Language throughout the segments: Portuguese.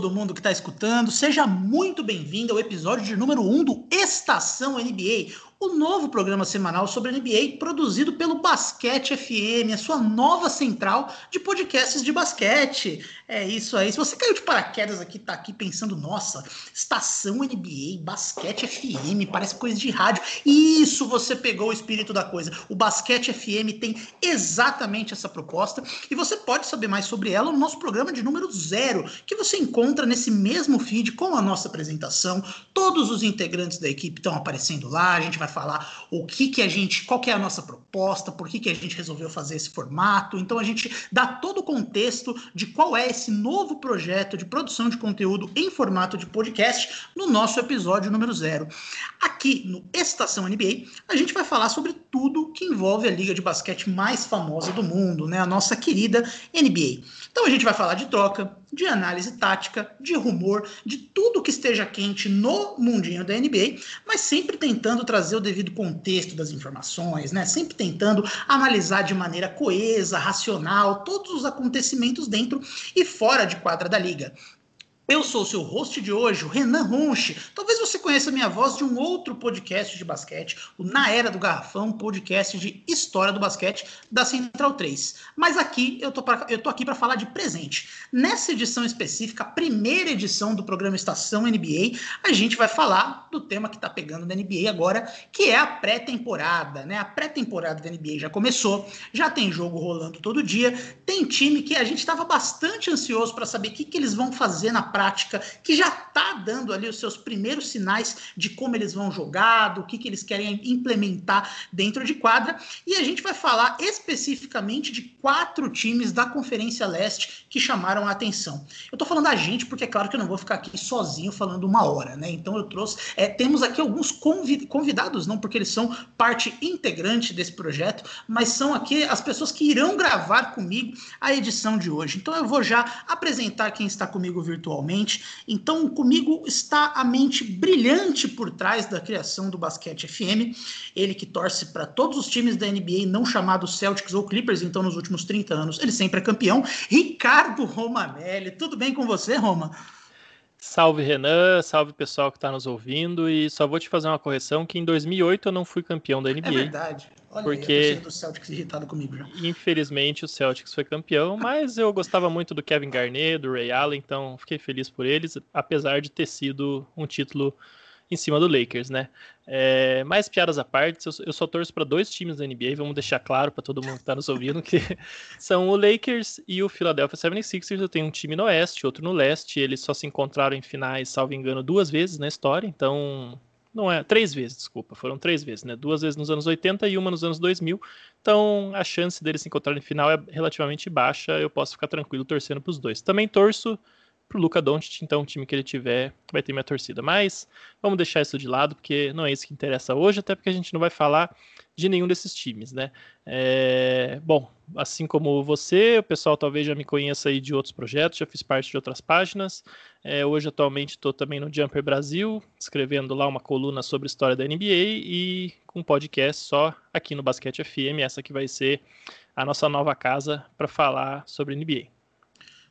Todo mundo que está escutando, seja muito bem-vindo ao episódio de número 1 do Estação NBA, o novo programa semanal sobre NBA produzido pelo Basquete FM, a sua nova central de podcasts de basquete. É isso aí. Se você caiu de paraquedas aqui, tá aqui pensando, nossa, estação NBA, basquete FM, parece coisa de rádio. Isso, você pegou o espírito da coisa. O Basquete FM tem exatamente essa proposta e você pode saber mais sobre ela no nosso programa de número zero, que você encontra nesse mesmo feed com a nossa apresentação. Todos os integrantes da equipe estão aparecendo lá, a gente vai falar o que que a gente, qual que é a nossa proposta, por que que a gente resolveu fazer esse formato. Então a gente dá todo o contexto de qual é esse novo projeto de produção de conteúdo em formato de podcast no nosso episódio número zero. Aqui no Estação NBA, a gente vai falar sobre tudo que envolve a liga de basquete mais famosa do mundo, né? A nossa querida NBA. Então a gente vai falar de troca, de análise tática, de rumor, de tudo que esteja quente no mundinho da NBA, mas sempre tentando trazer o devido contexto das informações, né? Sempre tentando analisar de maneira coesa, racional, todos os acontecimentos dentro e fora de quadra da liga. Eu sou o seu host de hoje, o Renan Ronche. Talvez você conheça minha voz de um outro podcast de basquete, o Na Era do Garrafão, podcast de história do basquete da Central 3. Mas aqui eu tô, pra, eu tô aqui para falar de presente. Nessa edição específica, a primeira edição do programa Estação NBA, a gente vai falar do tema que está pegando na NBA agora, que é a pré-temporada, né? A pré-temporada da NBA já começou, já tem jogo rolando todo dia, tem time que a gente estava bastante ansioso para saber o que, que eles vão fazer na prática prática, que já está dando ali os seus primeiros sinais de como eles vão jogar, do que, que eles querem implementar dentro de quadra. E a gente vai falar especificamente de quatro times da Conferência Leste que chamaram a atenção. Eu estou falando a gente porque é claro que eu não vou ficar aqui sozinho falando uma hora, né? Então eu trouxe, é, temos aqui alguns convidados, não porque eles são parte integrante desse projeto, mas são aqui as pessoas que irão gravar comigo a edição de hoje. Então eu vou já apresentar quem está comigo virtualmente atualmente. Então, comigo está a mente brilhante por trás da criação do Basquete FM. Ele que torce para todos os times da NBA, não chamados Celtics ou Clippers, então, nos últimos 30 anos, ele sempre é campeão. Ricardo Romanelli. Tudo bem com você, Roma? Salve Renan, salve pessoal que está nos ouvindo e só vou te fazer uma correção que em 2008 eu não fui campeão da NBA. É verdade. Olha porque do Celtics irritado comigo já. Infelizmente o Celtics foi campeão, mas eu gostava muito do Kevin Garnett, do Ray Allen, então fiquei feliz por eles, apesar de ter sido um título em cima do Lakers, né? É, mais piadas à parte, eu, eu só torço para dois times da NBA, vamos deixar claro para todo mundo que está nos ouvindo que são o Lakers e o Philadelphia 76ers. Eu tenho um time no oeste, outro no leste, eles só se encontraram em finais, salvo engano, duas vezes na história, então não é, três vezes, desculpa, foram três vezes, né? Duas vezes nos anos 80 e uma nos anos 2000. Então, a chance deles se encontrarem no final é relativamente baixa. Eu posso ficar tranquilo torcendo para os dois. Também torço pro Luca Doncic, então o time que ele tiver vai ter minha torcida. Mas vamos deixar isso de lado, porque não é isso que interessa hoje, até porque a gente não vai falar de nenhum desses times, né? É... Bom, assim como você, o pessoal talvez já me conheça aí de outros projetos, já fiz parte de outras páginas. É, hoje, atualmente, estou também no Jumper Brasil, escrevendo lá uma coluna sobre história da NBA e com um podcast só aqui no Basquete FM, essa que vai ser a nossa nova casa para falar sobre NBA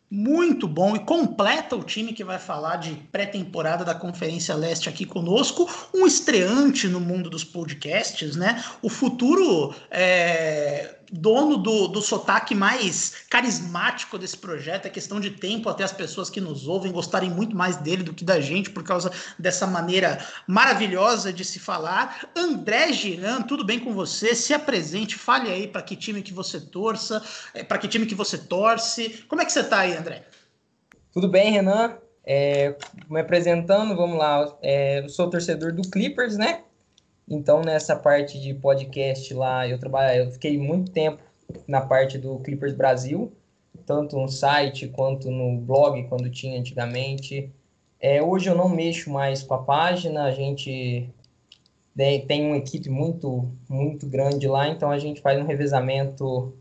muito bom e completa o time que vai falar de pré-temporada da Conferência Leste aqui conosco, um estreante no mundo dos podcasts, né? O futuro é, dono do, do sotaque mais carismático desse projeto. É questão de tempo até as pessoas que nos ouvem gostarem muito mais dele do que da gente, por causa dessa maneira maravilhosa de se falar. André Giran, tudo bem com você? Se apresente, fale aí para que time que você torça, é, para que time que você torce. Como é que você está aí, André? Tudo bem, Renan? É, me apresentando, vamos lá. É, eu sou torcedor do Clippers, né? Então, nessa parte de podcast lá, eu trabalhei, eu fiquei muito tempo na parte do Clippers Brasil, tanto no site quanto no blog, quando tinha antigamente. É, hoje eu não mexo mais com a página, a gente tem uma equipe muito, muito grande lá, então a gente faz um revezamento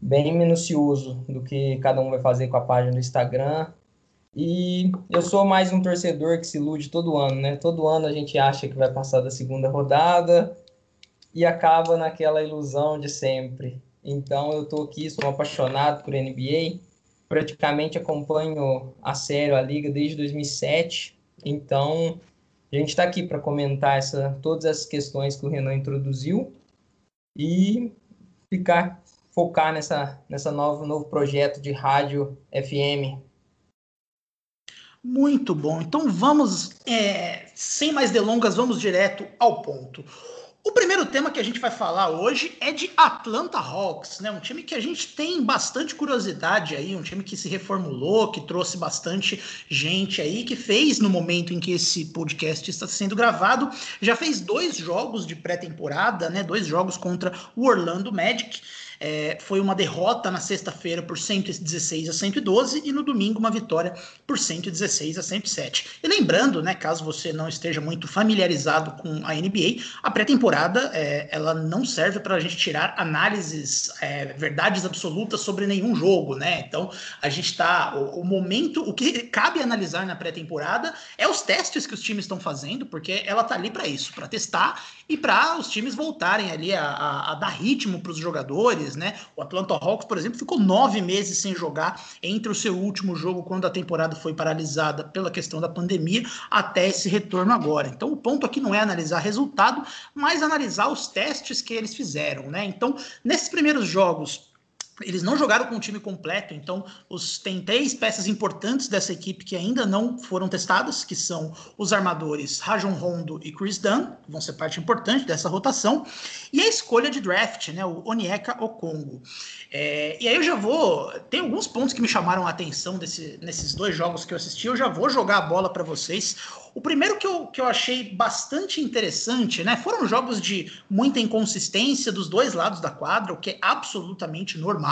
bem minucioso do que cada um vai fazer com a página do Instagram e eu sou mais um torcedor que se ilude todo ano, né? Todo ano a gente acha que vai passar da segunda rodada e acaba naquela ilusão de sempre. Então eu tô aqui, sou apaixonado por NBA praticamente acompanho a sério a liga desde 2007, então a gente está aqui para comentar essa, todas essas questões que o Renan introduziu e ficar focar nessa nessa novo novo projeto de rádio FM. Muito bom. Então vamos, é, sem mais delongas, vamos direto ao ponto. O primeiro tema que a gente vai falar hoje é de Atlanta Hawks, né? Um time que a gente tem bastante curiosidade aí, um time que se reformulou, que trouxe bastante gente aí, que fez no momento em que esse podcast está sendo gravado, já fez dois jogos de pré-temporada, né? Dois jogos contra o Orlando Magic. É, foi uma derrota na sexta-feira por 116 a 112 e no domingo uma vitória por 116 a 107. E lembrando, né, caso você não esteja muito familiarizado com a NBA, a pré-temporada é, ela não serve para a gente tirar análises, é, verdades absolutas sobre nenhum jogo, né? Então a gente está o, o, momento, o que cabe analisar na pré-temporada é os testes que os times estão fazendo, porque ela tá ali para isso, para testar e para os times voltarem ali a, a, a dar ritmo para os jogadores, né? O Atlanta Hawks, por exemplo, ficou nove meses sem jogar entre o seu último jogo, quando a temporada foi paralisada pela questão da pandemia, até esse retorno agora. Então, o ponto aqui não é analisar resultado, mas analisar os testes que eles fizeram, né? Então, nesses primeiros jogos, eles não jogaram com o time completo, então os, tem três peças importantes dessa equipe que ainda não foram testadas, que são os armadores Rajon Rondo e Chris Dunn, que vão ser parte importante dessa rotação, e a escolha de draft, né, o Onyeka Okongo. É, e aí eu já vou. Tem alguns pontos que me chamaram a atenção desse, nesses dois jogos que eu assisti, eu já vou jogar a bola para vocês. O primeiro que eu, que eu achei bastante interessante, né? Foram jogos de muita inconsistência dos dois lados da quadra, o que é absolutamente normal,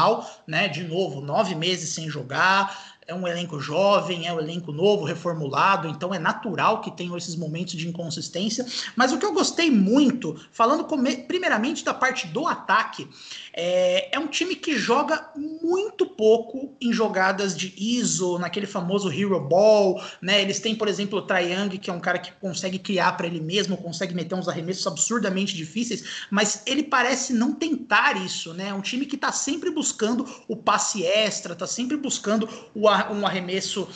né? De novo, nove meses sem jogar, é um elenco jovem, é um elenco novo, reformulado, então é natural que tenham esses momentos de inconsistência. Mas o que eu gostei muito, falando primeiramente da parte do ataque, é, é, um time que joga muito pouco em jogadas de ISO, naquele famoso Hero Ball, né? Eles têm, por exemplo, o Triang, que é um cara que consegue criar para ele mesmo, consegue meter uns arremessos absurdamente difíceis, mas ele parece não tentar isso, né? É um time que está sempre buscando o passe extra, está sempre buscando o, um arremesso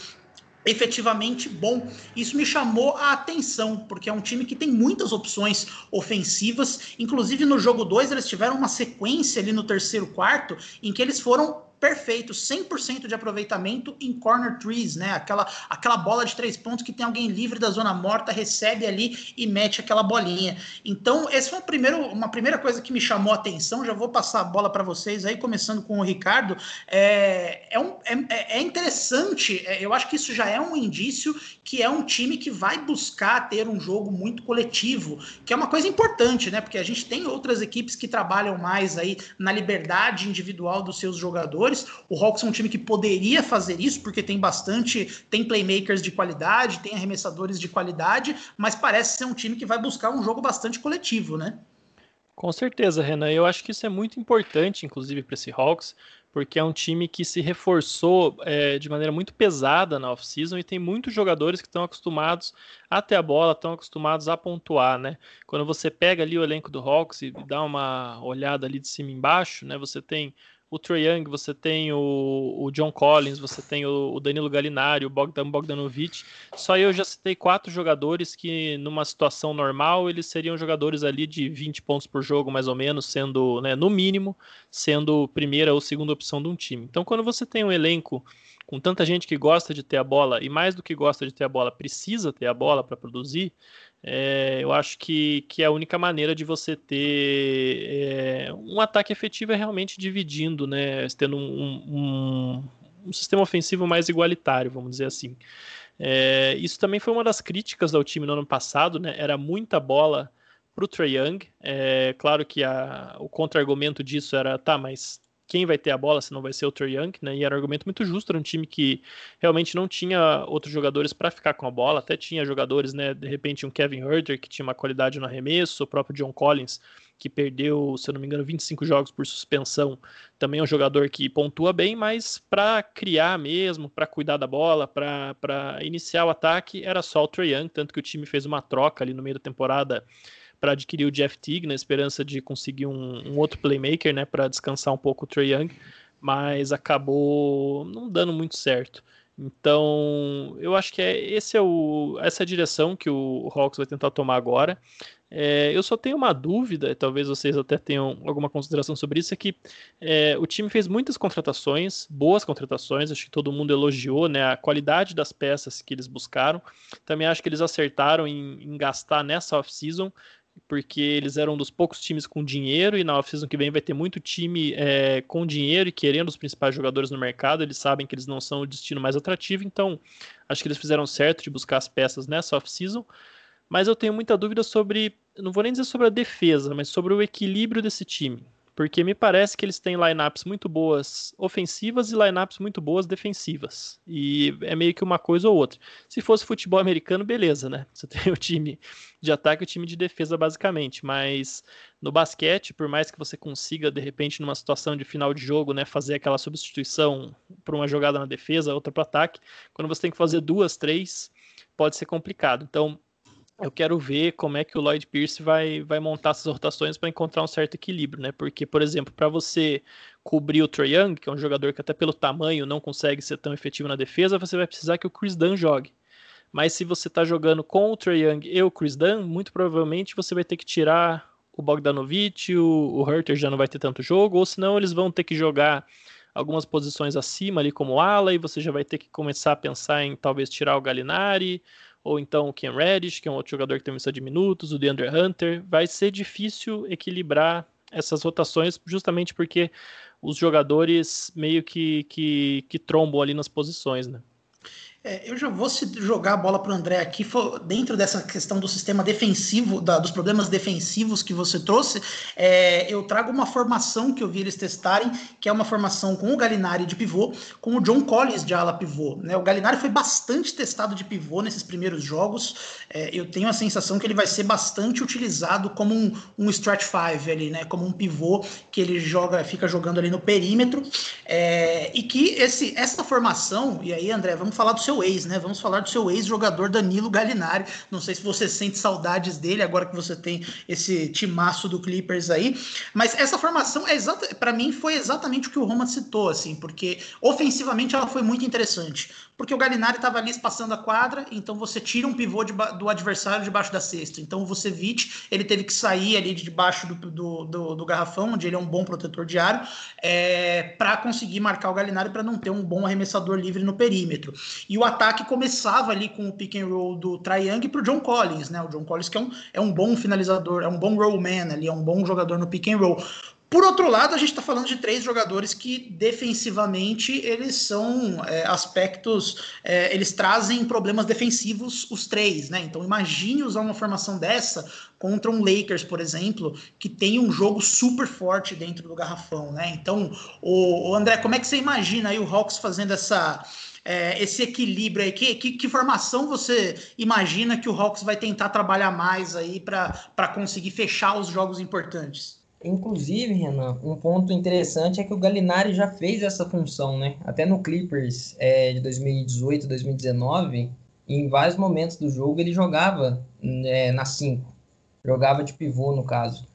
efetivamente bom. Isso me chamou a atenção, porque é um time que tem muitas opções ofensivas. Inclusive no jogo 2, eles tiveram uma sequência ali no terceiro quarto em que eles foram perfeito, 100% de aproveitamento em corner trees, né? Aquela, aquela bola de três pontos que tem alguém livre da zona morta, recebe ali e mete aquela bolinha. Então, essa foi um primeiro, uma primeira coisa que me chamou a atenção. Já vou passar a bola para vocês aí, começando com o Ricardo. É, é, um, é, é interessante, é, eu acho que isso já é um indício que é um time que vai buscar ter um jogo muito coletivo, que é uma coisa importante, né? Porque a gente tem outras equipes que trabalham mais aí na liberdade individual dos seus jogadores jogadores. O Hawks é um time que poderia fazer isso, porque tem bastante, tem playmakers de qualidade, tem arremessadores de qualidade, mas parece ser um time que vai buscar um jogo bastante coletivo, né? Com certeza, Renan. Eu acho que isso é muito importante, inclusive, para esse Hawks, porque é um time que se reforçou é, de maneira muito pesada na off-season e tem muitos jogadores que estão acostumados a ter a bola, estão acostumados a pontuar, né? Quando você pega ali o elenco do Hawks e dá uma olhada ali de cima embaixo, né? Você tem o Trae Young, você tem o, o, John Collins, você tem o, o, Danilo Gallinari, o Bogdan Bogdanovic. Só eu já citei quatro jogadores que, numa situação normal, eles seriam jogadores ali de 20 pontos por jogo, mais ou menos, sendo, né, no mínimo, sendo primeira ou segunda opção de um time. Então, quando você tem um elenco com tanta gente que gosta de ter a bola e mais do que gosta de ter a bola, precisa ter a bola para produzir, é, eu acho que, que é a única maneira de você ter é, um ataque efetivo é realmente dividindo, né? Tendo um, um, um sistema ofensivo mais igualitário, vamos dizer assim. É, isso também foi uma das críticas ao time no ano passado, né? Era muita bola para o Trae Young. É, claro que a, o contra-argumento disso era, tá, mas quem vai ter a bola se não vai ser o Trae Young, né? E era um argumento muito justo, era um time que realmente não tinha outros jogadores para ficar com a bola, até tinha jogadores, né? De repente um Kevin Herter que tinha uma qualidade no arremesso, o próprio John Collins que perdeu, se eu não me engano, 25 jogos por suspensão, também é um jogador que pontua bem, mas para criar mesmo, para cuidar da bola, para iniciar o ataque, era só o Trae Young, tanto que o time fez uma troca ali no meio da temporada para adquirir o Jeff Teague, na esperança de conseguir um, um outro playmaker, né, para descansar um pouco o Trey Young. mas acabou não dando muito certo. Então, eu acho que é, esse é o, essa é a direção que o Hawks vai tentar tomar agora. É, eu só tenho uma dúvida, talvez vocês até tenham alguma consideração sobre isso, é que é, o time fez muitas contratações, boas contratações, acho que todo mundo elogiou né, a qualidade das peças que eles buscaram. Também acho que eles acertaram em, em gastar nessa off-season, porque eles eram um dos poucos times com dinheiro e na off-season que vem vai ter muito time é, com dinheiro e querendo os principais jogadores no mercado. Eles sabem que eles não são o destino mais atrativo, então acho que eles fizeram certo de buscar as peças nessa off-season mas eu tenho muita dúvida sobre, não vou nem dizer sobre a defesa, mas sobre o equilíbrio desse time. Porque me parece que eles têm lineups muito boas ofensivas e lineups muito boas defensivas. E é meio que uma coisa ou outra. Se fosse futebol americano, beleza, né? Você tem o time de ataque e o time de defesa, basicamente. Mas no basquete, por mais que você consiga, de repente, numa situação de final de jogo, né, fazer aquela substituição para uma jogada na defesa, outra para ataque, quando você tem que fazer duas, três, pode ser complicado. Então, eu quero ver como é que o Lloyd Pierce vai, vai montar essas rotações para encontrar um certo equilíbrio, né? Porque, por exemplo, para você cobrir o Trae Young, que é um jogador que até pelo tamanho não consegue ser tão efetivo na defesa, você vai precisar que o Chris Dunn jogue. Mas se você está jogando com o Trae Young e o Chris Dunn, muito provavelmente você vai ter que tirar o Bogdanovich, o, o Herter já não vai ter tanto jogo, ou senão eles vão ter que jogar algumas posições acima ali como ala, e você já vai ter que começar a pensar em talvez tirar o Galinari, ou então o Ken Reddish, que é um outro jogador que tem missão de minutos, o DeAndre Hunter. Vai ser difícil equilibrar essas rotações, justamente porque os jogadores meio que, que, que trombam ali nas posições, né? É, eu já vou jogar a bola para o André aqui, dentro dessa questão do sistema defensivo, da, dos problemas defensivos que você trouxe. É, eu trago uma formação que eu vi eles testarem, que é uma formação com o Galinari de pivô, com o John Collins de ala pivô. Né? O Galinari foi bastante testado de pivô nesses primeiros jogos. É, eu tenho a sensação que ele vai ser bastante utilizado como um, um stretch five ali, né? como um pivô que ele joga, fica jogando ali no perímetro. É, e que esse, essa formação, e aí, André, vamos falar do seu seu ex, né? Vamos falar do seu ex-jogador Danilo Gallinari. Não sei se você sente saudades dele agora que você tem esse timaço do Clippers aí, mas essa formação é exata, para mim foi exatamente o que o Roma citou, assim, porque ofensivamente ela foi muito interessante porque o Galinari estava ali espaçando a quadra, então você tira um pivô de, do adversário debaixo da cesta. Então o Vucevic, ele teve que sair ali de debaixo do, do, do, do garrafão, onde ele é um bom protetor diário, é, para conseguir marcar o Galinari para não ter um bom arremessador livre no perímetro. E o ataque começava ali com o pick and roll do Trae Young para o John Collins, né? O John Collins que é um, é um bom finalizador, é um bom rollman ali, é um bom jogador no pick and roll. Por outro lado, a gente está falando de três jogadores que defensivamente eles são é, aspectos, é, eles trazem problemas defensivos os três, né? Então imagine usar uma formação dessa contra um Lakers, por exemplo, que tem um jogo super forte dentro do garrafão, né? Então, o, o André, como é que você imagina aí o Hawks fazendo essa é, esse equilíbrio aí? Que, que, que, formação você imagina que o Hawks vai tentar trabalhar mais aí para conseguir fechar os jogos importantes? Inclusive, Renan, um ponto interessante é que o Galinari já fez essa função, né? Até no Clippers é, de 2018, 2019, em vários momentos do jogo ele jogava é, na 5, jogava de pivô no caso.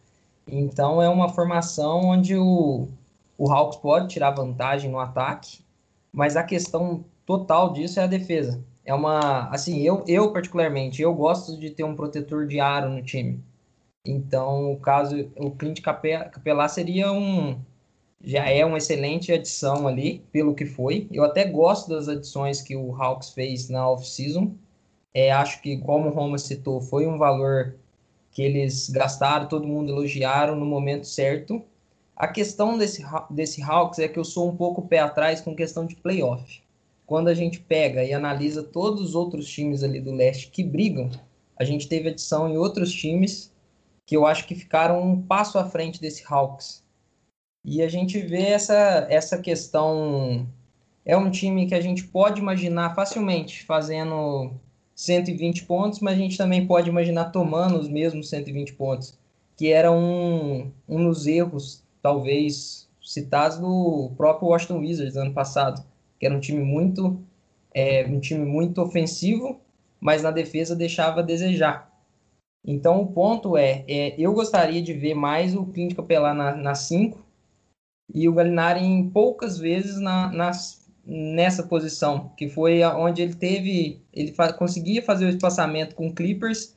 Então é uma formação onde o, o Hawks pode tirar vantagem no ataque, mas a questão total disso é a defesa. É uma, assim, eu, eu particularmente, eu gosto de ter um protetor de aro no time. Então, o caso, o Clint Capelá seria um já é uma excelente adição ali, pelo que foi. Eu até gosto das adições que o Hawks fez na off-season. É, acho que, como o Roma citou, foi um valor que eles gastaram, todo mundo elogiaram no momento certo. A questão desse, desse Hawks é que eu sou um pouco pé atrás com questão de playoff. Quando a gente pega e analisa todos os outros times ali do leste que brigam, a gente teve adição em outros times que eu acho que ficaram um passo à frente desse Hawks. E a gente vê essa, essa questão. É um time que a gente pode imaginar facilmente fazendo 120 pontos, mas a gente também pode imaginar tomando os mesmos 120 pontos, que era um, um dos erros, talvez, citados do próprio Washington Wizards ano passado, que era um time muito, é, um time muito ofensivo, mas na defesa deixava a desejar. Então, o ponto é, é eu gostaria de ver mais o Clint Capelá na 5, e o Galinari em poucas vezes na, nas, nessa posição, que foi onde ele teve, ele fa conseguia fazer o espaçamento com Clippers,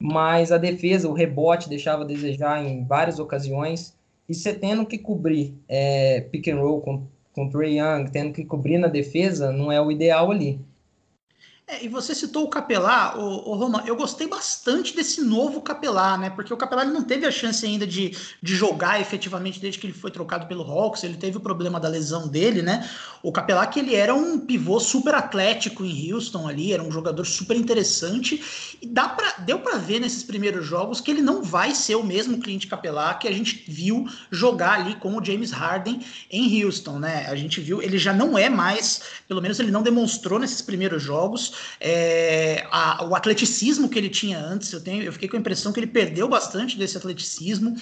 mas a defesa, o rebote deixava a desejar em várias ocasiões, e você tendo que cobrir é, pick and roll com, com Trey Young, tendo que cobrir na defesa, não é o ideal ali. É, e você citou o Capelá, o, o eu gostei bastante desse novo Capelá, né? Porque o Capelá não teve a chance ainda de, de jogar efetivamente desde que ele foi trocado pelo Hawks, ele teve o problema da lesão dele, né? O Capelá que ele era um pivô super atlético em Houston ali, era um jogador super interessante, e dá pra, deu para ver nesses primeiros jogos que ele não vai ser o mesmo cliente Capelá que a gente viu jogar ali com o James Harden em Houston, né? A gente viu, ele já não é mais, pelo menos ele não demonstrou nesses primeiros jogos, é, a, o atleticismo que ele tinha antes. Eu, tenho, eu fiquei com a impressão que ele perdeu bastante desse atleticismo.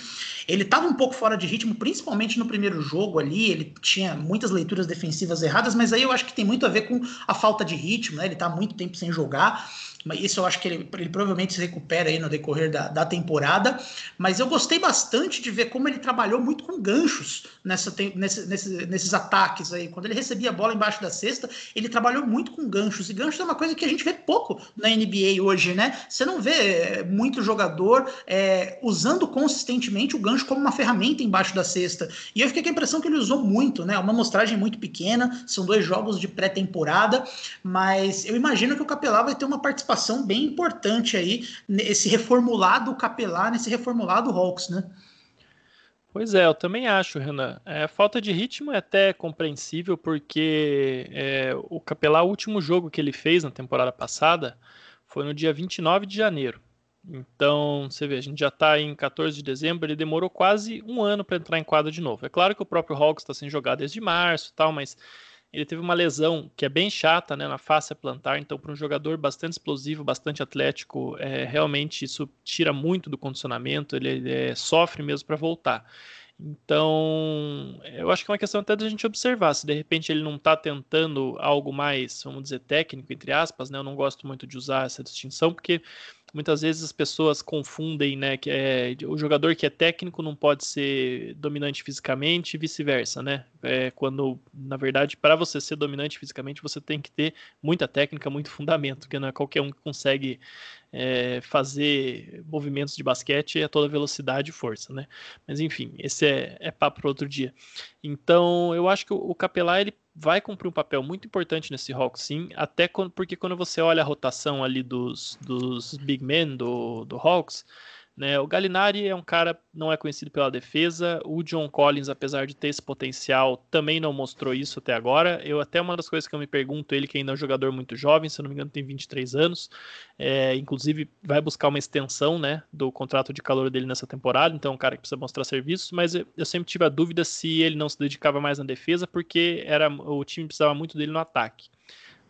Ele estava um pouco fora de ritmo, principalmente no primeiro jogo ali. Ele tinha muitas leituras defensivas erradas, mas aí eu acho que tem muito a ver com a falta de ritmo, né? Ele está muito tempo sem jogar mas isso eu acho que ele, ele provavelmente se recupera aí no decorrer da, da, temporada. Mas eu gostei bastante de ver como ele trabalhou muito com ganchos nessa, nesse, nesse, nesses ataques aí. Quando ele recebia a bola embaixo da cesta, ele trabalhou muito com ganchos. E ganchos é uma coisa que a gente vê pouco na NBA hoje, né? Você não vê é, muito jogador é, usando consistentemente o gancho como uma ferramenta embaixo da cesta. E eu fiquei com a impressão que ele usou muito, né? Uma amostragem muito pequena, são dois jogos de pré-temporada, mas eu imagino que o Capelá vai ter uma participação participação bem importante aí nesse reformulado Capelar, nesse reformulado Hawks, né? Pois é, eu também acho, Renan. É, falta de ritmo é até compreensível, porque é, o Capelar, o último jogo que ele fez na temporada passada, foi no dia 29 de janeiro. Então, você vê, a gente já está em 14 de dezembro, ele demorou quase um ano para entrar em quadra de novo. É claro que o próprio Hawks está sem jogar desde março tal, mas ele teve uma lesão que é bem chata né, na face plantar, então para um jogador bastante explosivo, bastante atlético, é, realmente isso tira muito do condicionamento, ele, ele é, sofre mesmo para voltar. Então, eu acho que é uma questão até da gente observar se de repente ele não está tentando algo mais, vamos dizer, técnico, entre aspas, né? Eu não gosto muito de usar essa distinção, porque muitas vezes as pessoas confundem, né? Que é, o jogador que é técnico não pode ser dominante fisicamente e vice-versa, né? É, quando, na verdade, para você ser dominante fisicamente, você tem que ter muita técnica, muito fundamento, porque não é qualquer um que consegue é, fazer movimentos de basquete a toda velocidade e força, né? Mas enfim, esse é, é papo para outro dia. Então, eu acho que o, o Capelá ele vai cumprir um papel muito importante nesse Hawks, sim, até quando, porque quando você olha a rotação ali dos, dos big men do, do Hawks, né? O Gallinari é um cara não é conhecido pela defesa. O John Collins, apesar de ter esse potencial, também não mostrou isso até agora. Eu até uma das coisas que eu me pergunto, ele que ainda é um jogador muito jovem, se eu não me engano tem 23 anos, é, inclusive vai buscar uma extensão, né, do contrato de calor dele nessa temporada. Então é um cara que precisa mostrar serviços, mas eu, eu sempre tive a dúvida se ele não se dedicava mais na defesa, porque era o time precisava muito dele no ataque.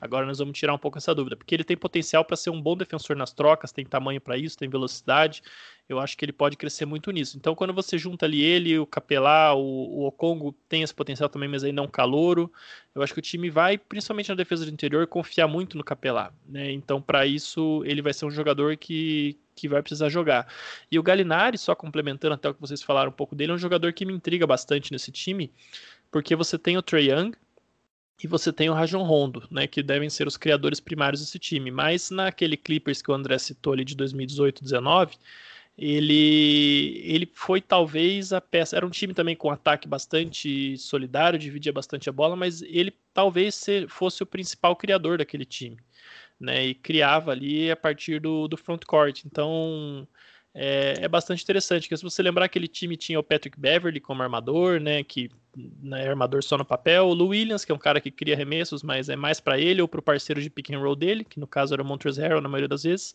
Agora nós vamos tirar um pouco essa dúvida, porque ele tem potencial para ser um bom defensor nas trocas, tem tamanho para isso, tem velocidade. Eu acho que ele pode crescer muito nisso. Então, quando você junta ali ele, o Capelá, o, o Okongo tem esse potencial também, mas é um calouro. Eu acho que o time vai, principalmente na defesa do interior, confiar muito no Capelá. Né? Então, para isso, ele vai ser um jogador que, que vai precisar jogar. E o Galinari, só complementando até o que vocês falaram um pouco dele, é um jogador que me intriga bastante nesse time, porque você tem o Trey Young, e você tem o Rajon Rondo, né, que devem ser os criadores primários desse time. Mas naquele Clippers que o André citou ali de 2018-19, ele, ele foi talvez a peça. Era um time também com ataque bastante solidário, dividia bastante a bola, mas ele talvez fosse o principal criador daquele time. Né, e criava ali a partir do, do front court. Então, é, é, bastante interessante, porque se você lembrar aquele time tinha o Patrick Beverly como armador, né, que né, é armador só no papel, o Lou Williams, que é um cara que cria arremessos, mas é mais para ele ou para o parceiro de pick and roll dele, que no caso era o Montrezl Harrell na maioria das vezes,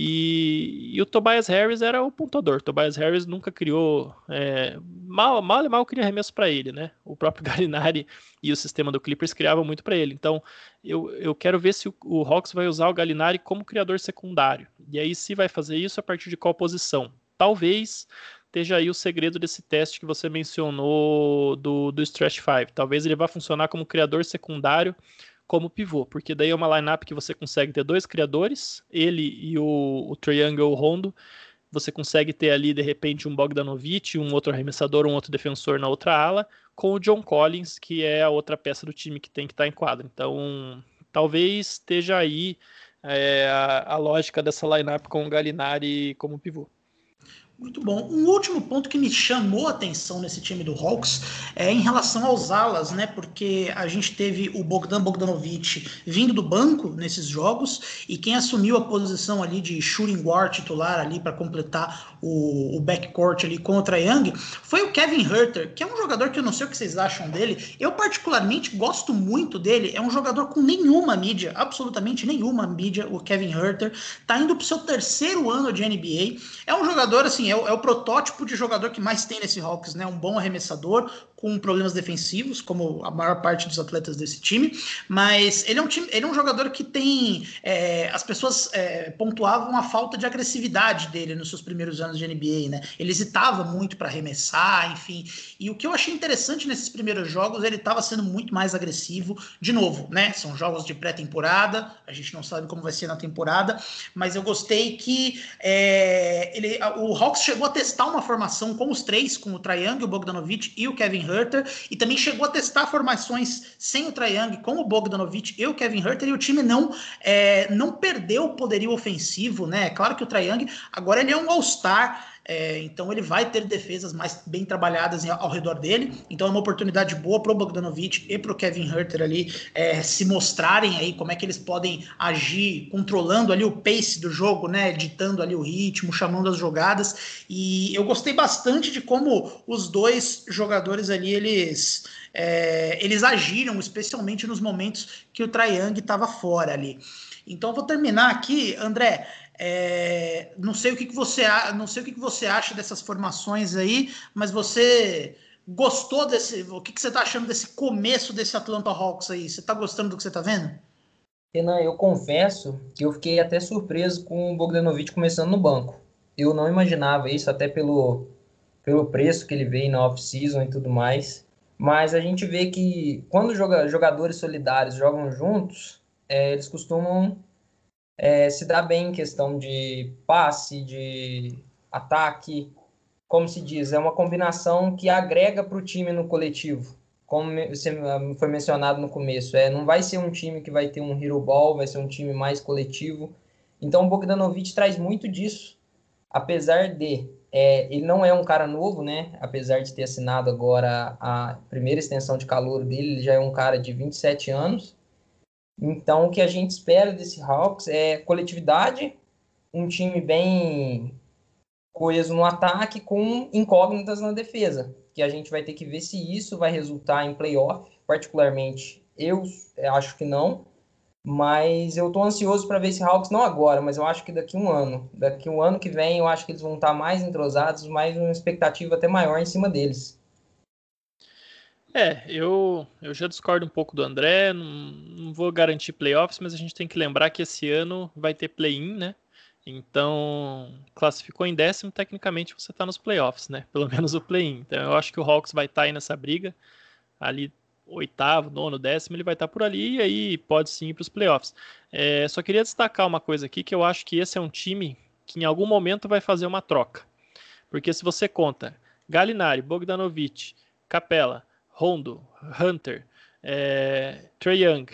e, e, o Tobias Harris era o pontuador. Tobias Harris nunca criou. É, mal, mal e mal cria arremesso para ele, né? O próprio Galinari e o sistema do Clippers criavam muito para ele. Então, eu, eu quero ver se o, o Hawks vai usar o Galinari como criador secundário. E aí, se vai fazer isso a partir de qual posição? Talvez esteja aí o segredo desse teste que você mencionou do, do Stretch 5. Talvez ele vá funcionar como criador secundário como pivô, porque daí é uma lineup que você consegue ter dois criadores, ele e o, o Triangle Rondo, você consegue ter ali, de repente, um Bogdanovic, um outro arremessador, um outro defensor na outra ala, com o John Collins, que é a outra peça do time que tem que estar tá em quadra. Então, talvez esteja aí é, a, a, lógica dessa lineup com o Galinari como pivô. Muito bom. Um último ponto que me chamou a atenção nesse time do Hawks é em relação aos alas, né? Porque a gente teve o Bogdan Bogdanovic vindo do banco nesses jogos e quem assumiu a posição ali de shooting guard titular ali para completar o, o backcourt ali contra Young foi o Kevin Herter, que é um jogador que eu não sei o que vocês acham dele. Eu particularmente gosto muito dele. É um jogador com nenhuma mídia, absolutamente nenhuma mídia. O Kevin Herter tá indo para o seu terceiro ano de NBA. É um jogador assim é o, é o, protótipo de jogador que mais tem nesse Hawks, né? Um bom arremessador, com problemas defensivos, como a maior parte dos atletas desse time, mas ele é um, time, ele é um jogador que tem. É, as pessoas é, pontuavam a falta de agressividade dele nos seus primeiros anos de NBA, né? Ele hesitava muito para arremessar, enfim. E o que eu achei interessante nesses primeiros jogos, ele estava sendo muito mais agressivo. De novo, né? São jogos de pré-temporada, a gente não sabe como vai ser na temporada, mas eu gostei que é, ele, o Hawks chegou a testar uma formação com os três, com o Triangle, o Bogdanovich e o Kevin Herter, e também chegou a testar formações sem o Trae com o Bogdanovic e o Kevin Herter, e o time não, é, não perdeu o poderio ofensivo, né? É claro que o Trae agora ele é um All-Star, é, então ele vai ter defesas mais bem trabalhadas ao redor dele. Então é uma oportunidade boa para o Bogdanovic e para o Kevin Herter ali é, se mostrarem aí como é que eles podem agir, controlando ali o pace do jogo, né? Ditando ali o ritmo, chamando as jogadas. E eu gostei bastante de como os dois jogadores ali eles é, eles agiram, especialmente nos momentos que o Traiang estava fora ali. Então vou terminar aqui, André. É, não sei o que, que você não sei o que, que você acha dessas formações aí, mas você gostou desse? O que, que você está achando desse começo desse Atlanta Hawks aí? Você está gostando do que você está vendo? Renan, eu confesso que eu fiquei até surpreso com o Bogdanovich começando no banco. Eu não imaginava isso, até pelo, pelo preço que ele veio na off-season e tudo mais. Mas a gente vê que quando jogadores solidários jogam juntos, é, eles costumam é, se dá bem em questão de passe, de ataque. Como se diz, é uma combinação que agrega para o time no coletivo. Como foi mencionado no começo, é, não vai ser um time que vai ter um hero ball, vai ser um time mais coletivo. Então o Bogdanovic traz muito disso, apesar de é, ele não é um cara novo, né? Apesar de ter assinado agora a primeira extensão de calor dele, ele já é um cara de 27 anos. Então, o que a gente espera desse Hawks é coletividade, um time bem coeso no ataque com incógnitas na defesa, que a gente vai ter que ver se isso vai resultar em playoff, particularmente eu acho que não, mas eu estou ansioso para ver esse Hawks, não agora, mas eu acho que daqui um ano. Daqui um ano que vem eu acho que eles vão estar mais entrosados, mais uma expectativa até maior em cima deles. É, eu, eu já discordo um pouco do André, não, não vou garantir playoffs, mas a gente tem que lembrar que esse ano vai ter play-in, né? Então, classificou em décimo, tecnicamente você está nos playoffs, né? Pelo menos o play-in. Então, eu acho que o Hawks vai estar tá aí nessa briga, ali oitavo, nono, décimo, ele vai estar tá por ali e aí pode sim ir para os playoffs. É, só queria destacar uma coisa aqui, que eu acho que esse é um time que em algum momento vai fazer uma troca. Porque se você conta Galinari, Bogdanovic, Capela, Rondo, Hunter, é, Trey Young,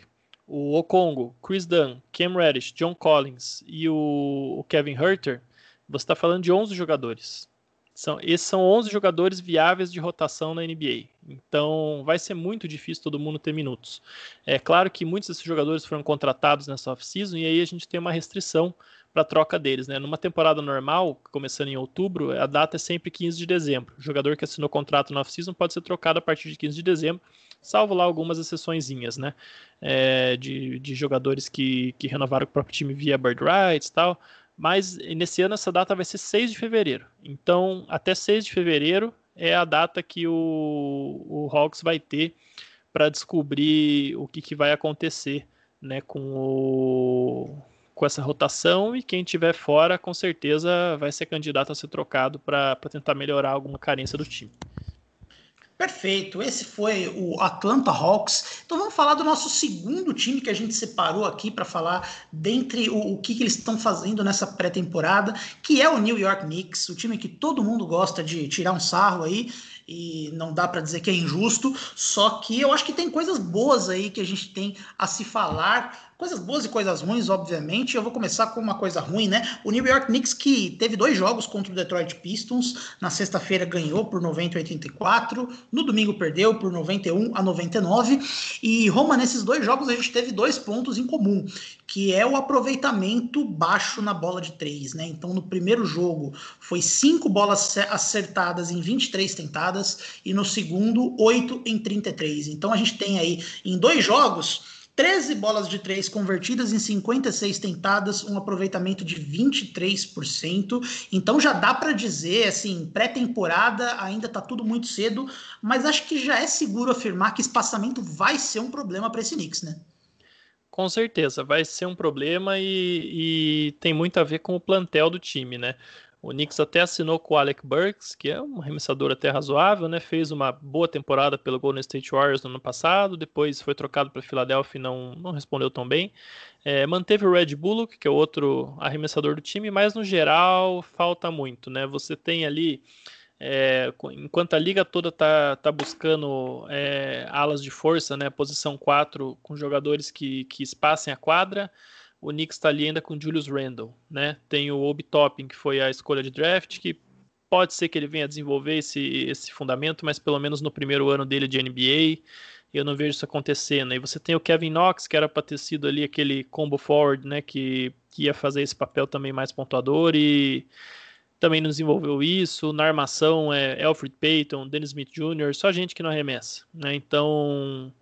o Okongo, Chris Dunn, Cam Reddish, John Collins e o, o Kevin Herter, você está falando de 11 jogadores. São, esses são 11 jogadores viáveis de rotação na NBA. Então vai ser muito difícil todo mundo ter minutos. É claro que muitos desses jogadores foram contratados nessa off-season e aí a gente tem uma restrição para troca deles. Né? Numa temporada normal, começando em outubro, a data é sempre 15 de dezembro. O jogador que assinou contrato no off-season pode ser trocado a partir de 15 de dezembro, salvo lá algumas exceçõezinhas, né? É, de, de jogadores que, que renovaram o próprio time via bird rights e tal. Mas nesse ano essa data vai ser 6 de fevereiro. Então, até 6 de fevereiro é a data que o, o Hawks vai ter para descobrir o que, que vai acontecer né, com o com essa rotação e quem tiver fora com certeza vai ser candidato a ser trocado para tentar melhorar alguma carência do time. Perfeito, esse foi o Atlanta Hawks. Então vamos falar do nosso segundo time que a gente separou aqui para falar dentre o, o que, que eles estão fazendo nessa pré-temporada, que é o New York Knicks, o time que todo mundo gosta de tirar um sarro aí e não dá para dizer que é injusto, só que eu acho que tem coisas boas aí que a gente tem a se falar Coisas boas e coisas ruins, obviamente. Eu vou começar com uma coisa ruim, né? O New York Knicks, que teve dois jogos contra o Detroit Pistons. Na sexta-feira ganhou por 90 a 84. No domingo perdeu por 91 a 99. E Roma, nesses dois jogos, a gente teve dois pontos em comum, que é o aproveitamento baixo na bola de três, né? Então, no primeiro jogo, foi cinco bolas acertadas em 23 tentadas. E no segundo, 8 em 33. Então, a gente tem aí em dois jogos 13 bolas de três convertidas em 56 tentadas, um aproveitamento de 23%. Então já dá para dizer, assim, pré-temporada ainda tá tudo muito cedo, mas acho que já é seguro afirmar que espaçamento vai ser um problema para esse Knicks, né? Com certeza, vai ser um problema e, e tem muito a ver com o plantel do time, né? O Knicks até assinou com o Alec Burks, que é um arremessador até razoável, né? Fez uma boa temporada pelo Golden State Warriors no ano passado, depois foi trocado para Philadelphia e não, não respondeu tão bem. É, manteve o Red Bullock, que é outro arremessador do time, mas no geral falta muito, né? Você tem ali, é, enquanto a liga toda tá, tá buscando é, alas de força, né? Posição 4 com jogadores que, que espassem a quadra o Knicks está ali ainda com Julius Randle, né? Tem o Obi Toppin, que foi a escolha de draft, que pode ser que ele venha desenvolver esse, esse fundamento, mas pelo menos no primeiro ano dele de NBA, eu não vejo isso acontecendo. E você tem o Kevin Knox, que era para ter sido ali aquele combo forward, né? Que, que ia fazer esse papel também mais pontuador e também não desenvolveu isso. Na armação é Alfred Payton, Dennis Smith Jr., só gente que não arremessa, né? Então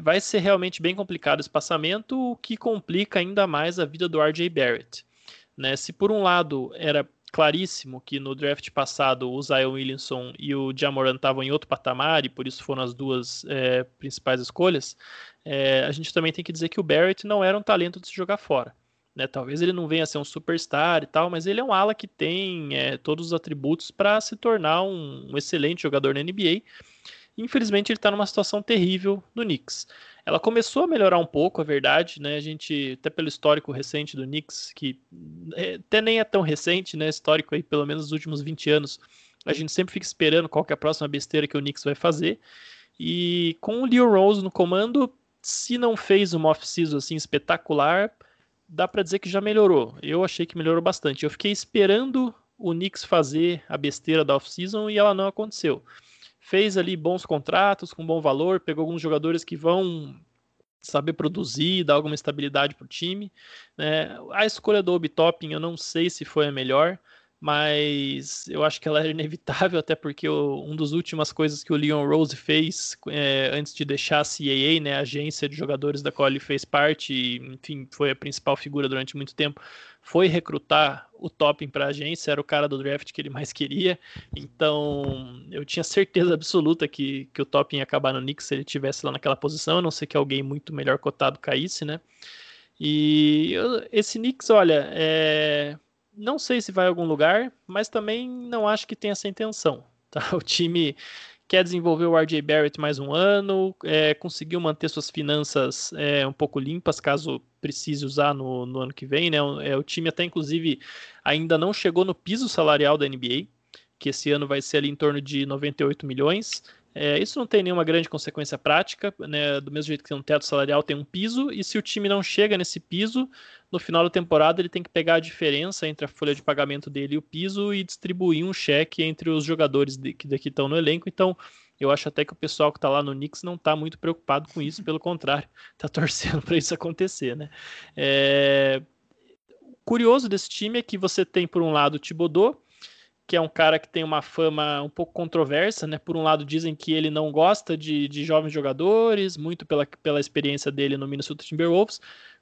vai ser realmente bem complicado o espaçamento, o que complica ainda mais a vida do RJ Barrett. Né? Se por um lado era claríssimo que no draft passado o Zion Williamson e o Jamoran estavam em outro patamar e por isso foram as duas é, principais escolhas, é, a gente também tem que dizer que o Barrett não era um talento de se jogar fora. Né? Talvez ele não venha a ser um superstar e tal, mas ele é um ala que tem é, todos os atributos para se tornar um, um excelente jogador na NBA Infelizmente, ele está numa situação terrível no Knicks. Ela começou a melhorar um pouco, é verdade, né? A gente, até pelo histórico recente do Knicks, que é, até nem é tão recente, né? Histórico aí, pelo menos nos últimos 20 anos, a gente sempre fica esperando qual é a próxima besteira que o Knicks vai fazer. E com o Leo Rose no comando, se não fez uma off-season assim espetacular, dá para dizer que já melhorou. Eu achei que melhorou bastante. Eu fiquei esperando o Knicks fazer a besteira da off-season e ela não aconteceu fez ali bons contratos com bom valor, pegou alguns jogadores que vão saber produzir, dar alguma estabilidade para o time. Né? A escolha do Obi Topping eu não sei se foi a melhor, mas eu acho que ela era inevitável, até porque o, um dos últimas coisas que o Leon Rose fez é, antes de deixar a CAA, né, a agência de jogadores da qual ele fez parte, e, enfim, foi a principal figura durante muito tempo, foi recrutar o Topping para a agência, era o cara do draft que ele mais queria, então eu tinha certeza absoluta que, que o Topping ia acabar no Knicks se ele tivesse lá naquela posição, a não ser que alguém muito melhor cotado caísse, né, e eu, esse Knicks, olha, é não sei se vai a algum lugar, mas também não acho que tenha essa intenção. Tá? O time quer desenvolver o RJ Barrett mais um ano, é, conseguiu manter suas finanças é, um pouco limpas, caso precise usar no, no ano que vem. Né? É, o time até, inclusive, ainda não chegou no piso salarial da NBA, que esse ano vai ser ali em torno de 98 milhões. É, isso não tem nenhuma grande consequência prática, né? do mesmo jeito que tem um teto salarial, tem um piso, e se o time não chega nesse piso, no final da temporada ele tem que pegar a diferença entre a folha de pagamento dele e o piso e distribuir um cheque entre os jogadores de, que daqui estão no elenco. Então, eu acho até que o pessoal que está lá no Knicks não está muito preocupado com isso, pelo contrário, está torcendo para isso acontecer, né? É... Curioso desse time é que você tem, por um lado, o Thibodeau, que é um cara que tem uma fama um pouco controversa, né? Por um lado, dizem que ele não gosta de, de jovens jogadores, muito pela, pela experiência dele no Minnesota Timberwolves.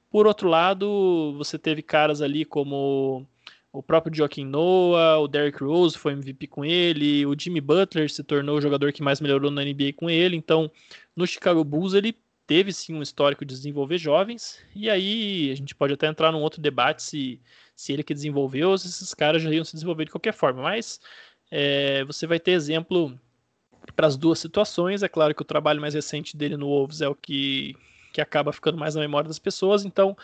Por outro lado, você teve caras ali como o próprio Joaquim Noah, o Derrick Rose foi MVP com ele, o Jimmy Butler se tornou o jogador que mais melhorou na NBA com ele. Então, no Chicago Bulls ele teve sim um histórico de desenvolver jovens. E aí a gente pode até entrar num outro debate se, se ele que desenvolveu ou se esses caras já iam se desenvolver de qualquer forma. Mas é, você vai ter exemplo para as duas situações. É claro que o trabalho mais recente dele no Wolves é o que, que acaba ficando mais na memória das pessoas, então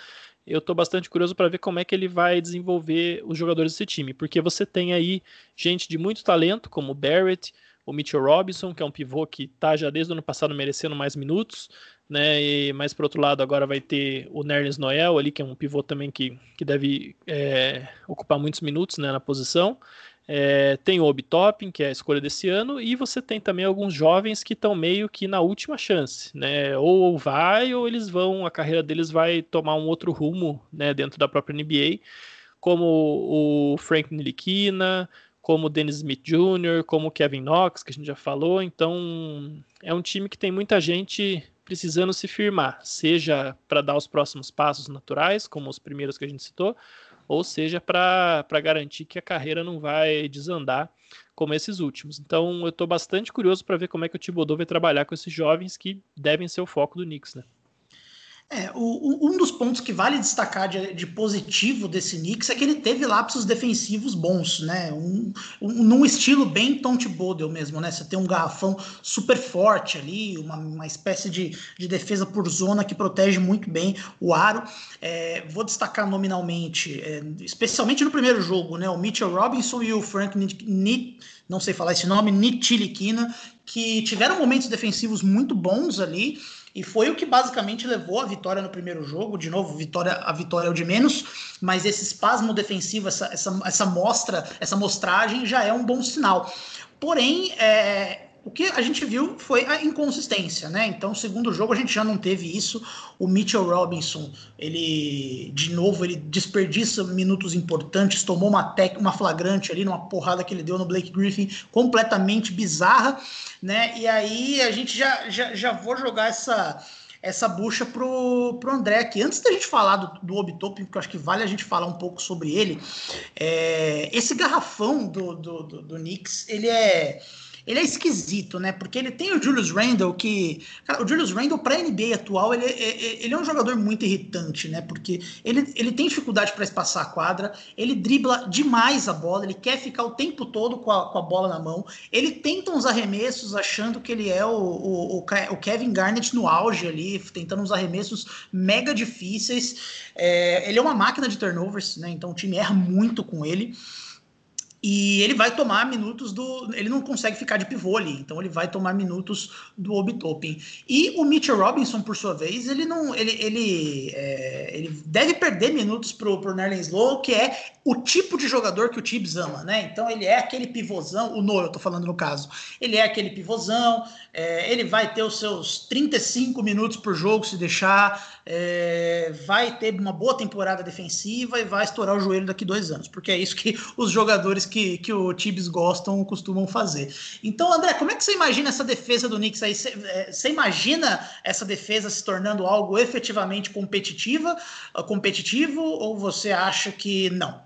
eu estou bastante curioso para ver como é que ele vai desenvolver os jogadores desse time, porque você tem aí gente de muito talento, como o Barrett, o Mitchell Robinson, que é um pivô que está já desde o ano passado merecendo mais minutos, né? E mais por outro lado agora vai ter o Nerlens Noel ali, que é um pivô também que, que deve é, ocupar muitos minutos né, na posição. É, tem o Obi Toppin, que é a escolha desse ano, e você tem também alguns jovens que estão meio que na última chance, né? Ou vai, ou eles vão, a carreira deles vai tomar um outro rumo, né, dentro da própria NBA, como o Frank Nilikina, como o Dennis Smith Jr., como o Kevin Knox, que a gente já falou. Então, é um time que tem muita gente precisando se firmar, seja para dar os próximos passos naturais, como os primeiros que a gente citou, ou seja para garantir que a carreira não vai desandar como esses últimos. Então eu estou bastante curioso para ver como é que o Thibodeau vai trabalhar com esses jovens que devem ser o foco do Knicks, né? É, o, um dos pontos que vale destacar de, de, positivo desse Knicks é que ele teve lapsos defensivos bons, né? Um, um, num estilo bem Tom Thibodeau mesmo, né? Você tem um garrafão super forte ali, uma, uma espécie de, de defesa por zona que protege muito bem o aro. É, vou destacar nominalmente, é, especialmente no primeiro jogo, né? O Mitchell Robinson e o Frank Nit, não sei falar esse nome, Nitiliquina, que tiveram momentos defensivos muito bons ali. E foi o que basicamente levou a vitória no primeiro jogo. De novo, vitória, a vitória é o de menos, mas esse espasmo defensivo, essa, essa, essa mostra, essa mostragem já é um bom sinal. Porém, é, o que a gente viu foi a inconsistência, né? Então, segundo jogo a gente já não teve isso. O Mitchell Robinson, ele de novo ele desperdiça minutos importantes, tomou uma tec, uma flagrante ali numa porrada que ele deu no Blake Griffin, completamente bizarra, né? E aí a gente já já, já vou jogar essa essa bucha pro, pro André aqui. Antes da gente falar do, do Obitop, porque eu acho que vale a gente falar um pouco sobre ele, é, esse garrafão do, do, do, do Knicks, ele é ele é esquisito, né? Porque ele tem o Julius Randle que. Cara, o Julius Randle, para a NBA atual, ele, é, é, ele é um jogador muito irritante, né? Porque ele, ele tem dificuldade para espaçar a quadra, ele dribla demais a bola, ele quer ficar o tempo todo com a, com a bola na mão, ele tenta uns arremessos achando que ele é o, o, o Kevin Garnett no auge ali, tentando uns arremessos mega difíceis. É, ele é uma máquina de turnovers, né? Então o time erra muito com ele. E ele vai tomar minutos do. Ele não consegue ficar de pivô ali, então ele vai tomar minutos do Obi-Toppin. E o Mitchell Robinson, por sua vez, ele não. Ele, ele, é, ele deve perder minutos pro, pro Nerlens Slow, que é o tipo de jogador que o Tibbs ama, né? Então ele é aquele pivôzão, o Noah, eu tô falando no caso. Ele é aquele pivôzão, é, ele vai ter os seus 35 minutos por jogo, se deixar, é, vai ter uma boa temporada defensiva e vai estourar o joelho daqui dois anos, porque é isso que os jogadores que, que o Tibbs gostam costumam fazer. Então, André, como é que você imagina essa defesa do Knicks aí? Você, é, você imagina essa defesa se tornando algo efetivamente competitiva, competitivo, ou você acha que não?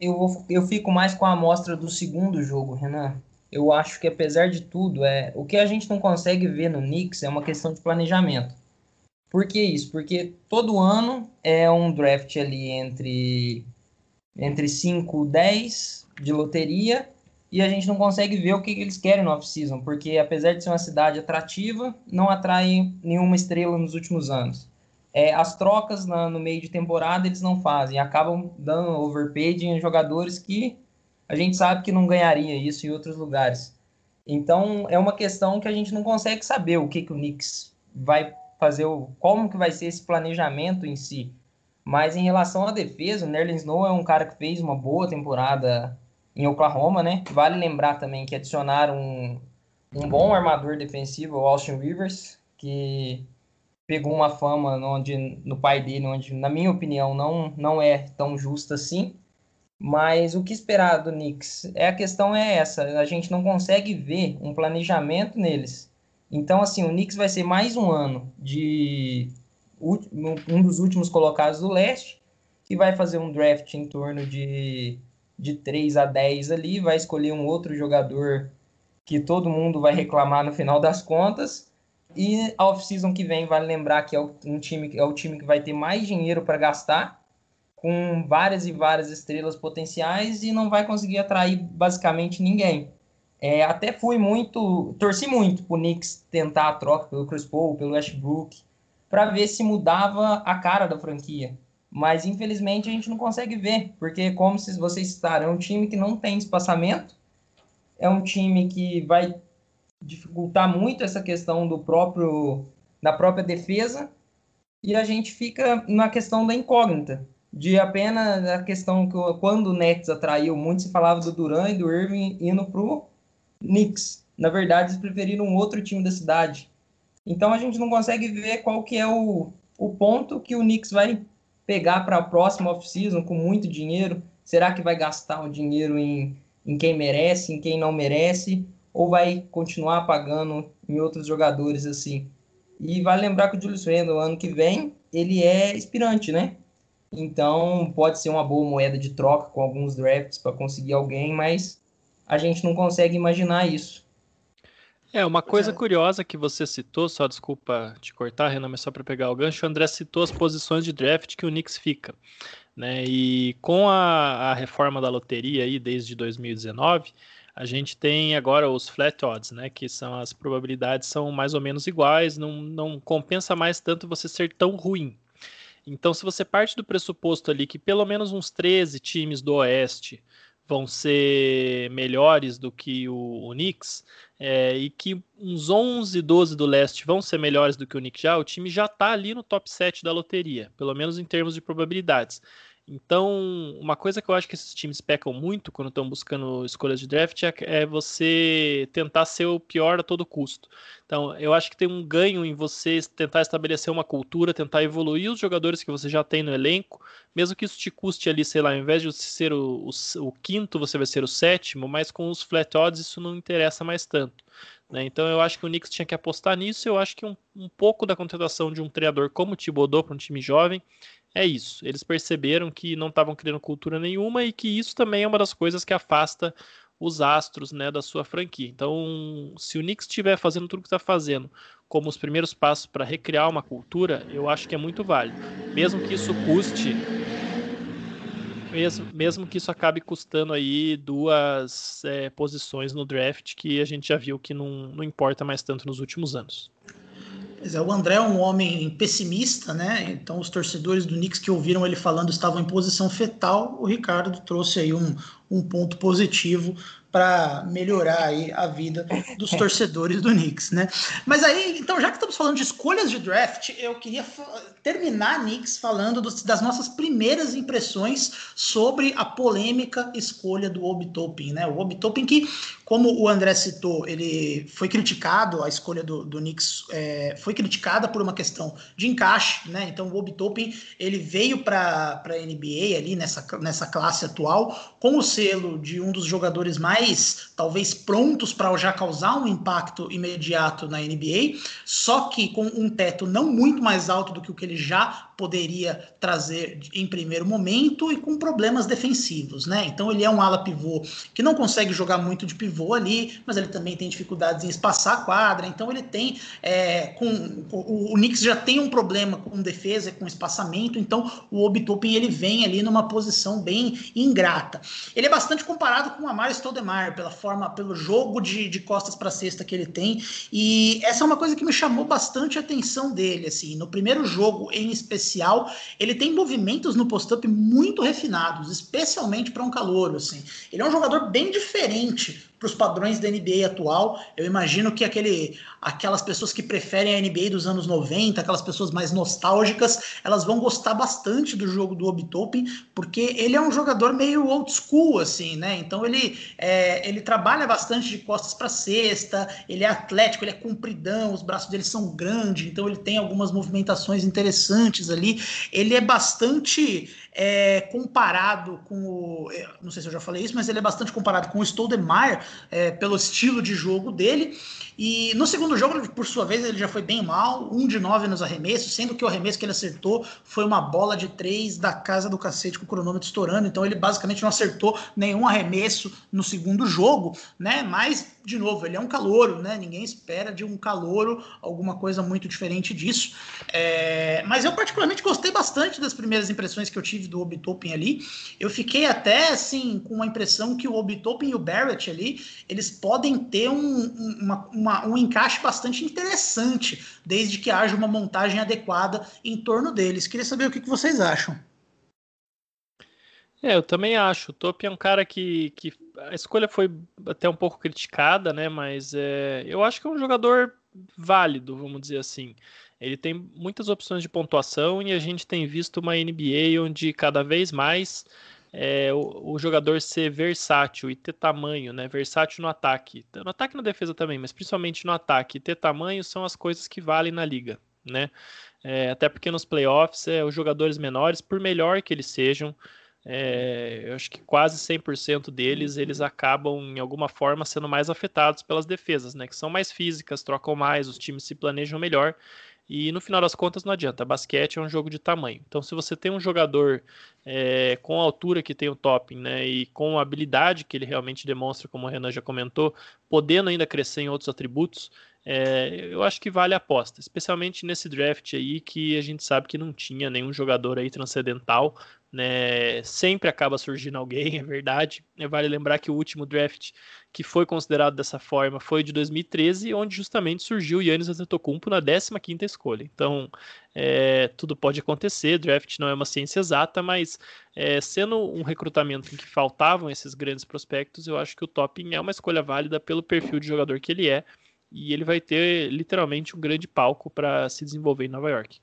Eu, eu fico mais com a amostra do segundo jogo, Renan. Eu acho que apesar de tudo, é o que a gente não consegue ver no Knicks é uma questão de planejamento. Por que isso? Porque todo ano é um draft ali entre entre 5 e 10 de loteria e a gente não consegue ver o que, eles querem no off-season, porque apesar de ser uma cidade atrativa, não atrai nenhuma estrela nos últimos anos. É, as trocas na, no meio de temporada eles não fazem, acabam dando overpaid em jogadores que a gente sabe que não ganharia isso em outros lugares. Então é uma questão que a gente não consegue saber o que, que o Knicks vai fazer, como que vai ser esse planejamento em si. Mas em relação à defesa, o Nerlens Snow é um cara que fez uma boa temporada em Oklahoma, né? Vale lembrar também que adicionaram um, um bom armador defensivo, o Austin Rivers, que pegou uma fama onde, no pai dele, onde, na minha opinião, não, não é tão justa assim. Mas o que esperar do Knicks? É, a questão é essa, a gente não consegue ver um planejamento neles. Então, assim, o Knicks vai ser mais um ano de um dos últimos colocados do leste, que vai fazer um draft em torno de, de 3 a 10 ali, vai escolher um outro jogador que todo mundo vai reclamar no final das contas. E a off-season que vem, vale lembrar que é um time, é o time que vai ter mais dinheiro para gastar, com várias e várias estrelas potenciais, e não vai conseguir atrair basicamente ninguém. É, até fui muito, torci muito pro Knicks tentar a troca pelo Chris Paul, pelo Westbrook, para ver se mudava a cara da franquia. Mas infelizmente a gente não consegue ver, porque como se vocês citaram, é um time que não tem espaçamento, é um time que vai dificultar muito essa questão do próprio da própria defesa e a gente fica na questão da incógnita de apenas a questão que quando o Nets atraiu muito se falava do Duran e do Irving indo pro Knicks. Na verdade, eles preferiram um outro time da cidade. Então a gente não consegue ver qual que é o, o ponto que o Knicks vai pegar para a próxima off-season com muito dinheiro. Será que vai gastar o dinheiro em, em quem merece, em quem não merece? Ou vai continuar pagando em outros jogadores assim? E vale lembrar que o Julius Randle, ano que vem, ele é inspirante, né? Então, pode ser uma boa moeda de troca com alguns drafts para conseguir alguém, mas a gente não consegue imaginar isso. É, uma coisa curiosa que você citou, só desculpa te cortar, Renan, mas só para pegar o gancho, o André citou as posições de draft que o Knicks fica. Né? E com a, a reforma da loteria aí desde 2019, a gente tem agora os flat odds, né? Que são as probabilidades são mais ou menos iguais, não, não compensa mais tanto você ser tão ruim. Então, se você parte do pressuposto ali que pelo menos uns 13 times do Oeste vão ser melhores do que o, o Knicks, é, e que uns 11, 12 do leste vão ser melhores do que o Knicks já, o time já está ali no top 7 da loteria, pelo menos em termos de probabilidades. Então, uma coisa que eu acho que esses times pecam muito quando estão buscando escolhas de draft é, é, você tentar ser o pior a todo custo. Então, eu acho que tem um ganho em você tentar estabelecer uma cultura, tentar evoluir os jogadores que você já tem no elenco, mesmo que isso te custe ali, sei lá, ao invés de você ser o, o, o quinto, você vai ser o sétimo, mas com os flat odds isso não interessa mais tanto. Né? Então eu acho que o Knicks tinha que apostar nisso. Eu acho que um, um pouco da contratação de um treinador como o Thibodeau para um time jovem é isso. Eles perceberam que não estavam criando cultura nenhuma e que isso também é uma das coisas que afasta os astros né, da sua franquia. Então, se o Knicks estiver fazendo tudo o que está fazendo como os primeiros passos para recriar uma cultura, eu acho que é muito válido. Mesmo que isso custe. Mesmo, mesmo que isso acabe custando aí duas é, posições no draft, que a gente já viu que não, não importa mais tanto nos últimos anos. É, o André é um homem pessimista, né? Então os torcedores do Knicks que ouviram ele falando estavam em posição fetal. O Ricardo trouxe aí um, um ponto positivo para melhorar aí a vida dos torcedores do Knicks, né? Mas aí, então, já que estamos falando de escolhas de draft, eu queria terminar, Knicks, falando dos, das nossas primeiras impressões sobre a polêmica escolha do Obi Toppin, né? O Obi Toppin que como o André citou, ele foi criticado, a escolha do, do Knicks é, foi criticada por uma questão de encaixe, né? Então o Obi Toppin, ele veio para a NBA ali nessa, nessa classe atual com o selo de um dos jogadores mais talvez prontos para já causar um impacto imediato na NBA, só que com um teto não muito mais alto do que o que ele já poderia trazer em primeiro momento e com problemas defensivos, né? Então ele é um ala pivô que não consegue jogar muito de pivô ali, mas ele também tem dificuldades em espaçar a quadra, então ele tem é, com, o, o Knicks já tem um problema com defesa, com espaçamento, então o Obitopin ele vem ali numa posição bem ingrata. Ele é bastante comparado com o Amaro Stoudemire pela forma, pelo jogo de, de costas para cesta que ele tem, e essa é uma coisa que me chamou bastante a atenção dele, assim, no primeiro jogo em especial, ele tem movimentos no post-up muito refinados, especialmente para um calor, assim. Ele é um jogador bem diferente para os padrões da NBA atual. Eu imagino que aquele, aquelas pessoas que preferem a NBA dos anos 90, aquelas pessoas mais nostálgicas, elas vão gostar bastante do jogo do Obi Toppin, porque ele é um jogador meio old school, assim, né? Então ele, é, ele trabalha bastante de costas para cesta, ele é atlético, ele é compridão, os braços dele são grandes, então ele tem algumas movimentações interessantes ali. Ele é bastante é, comparado com o. É, não sei se eu já falei isso, mas ele é bastante comparado com o Stoudemire é, pelo estilo de jogo dele. E no segundo jogo, por sua vez, ele já foi bem mal, um de nove nos arremessos, sendo que o arremesso que ele acertou foi uma bola de três da casa do cacete com o cronômetro estourando. Então ele basicamente não acertou nenhum arremesso no segundo jogo, né? Mas, de novo, ele é um calouro, né? Ninguém espera de um calouro alguma coisa muito diferente disso. É... Mas eu particularmente gostei bastante das primeiras impressões que eu tive do Obi ali. Eu fiquei até assim com uma impressão que o Obi e o Barrett ali, eles podem ter um, uma, uma, um encaixe bastante interessante, desde que haja uma montagem adequada em torno deles. Queria saber o que, que vocês acham. É, eu também acho. O Top é um cara que, que a escolha foi até um pouco criticada, né? Mas é, eu acho que é um jogador válido, vamos dizer assim. Ele tem muitas opções de pontuação e a gente tem visto uma NBA onde cada vez mais é, o, o, jogador ser versátil e ter tamanho, né? Versátil no ataque. No ataque e na defesa também, mas principalmente no ataque. Ter tamanho são as coisas que valem na liga, né? É, até porque nos playoffs, é, os jogadores menores, por melhor que eles sejam, é, eu acho que quase 100% deles eles acabam em alguma forma sendo mais afetados pelas defesas, né? Que são mais físicas, trocam mais, os times se planejam melhor. E no final das contas não adianta, basquete é um jogo de tamanho. Então, se você tem um jogador é, com a altura que tem o topping, né, e com a habilidade que ele realmente demonstra, como o Renan já comentou, podendo ainda crescer em outros atributos, é, eu acho que vale a aposta, especialmente nesse draft aí que a gente sabe que não tinha nenhum jogador aí transcendental, né? Sempre acaba surgindo alguém, é verdade. Vale lembrar que o último draft que foi considerado dessa forma foi de 2013, onde justamente surgiu o Yannis Antetokounmpo na 15ª escolha. Então, é, tudo pode acontecer, draft não é uma ciência exata, mas é, sendo um recrutamento em que faltavam esses grandes prospectos, eu acho que o Topping é uma escolha válida pelo perfil de jogador que ele é e ele vai ter literalmente um grande palco para se desenvolver em Nova York.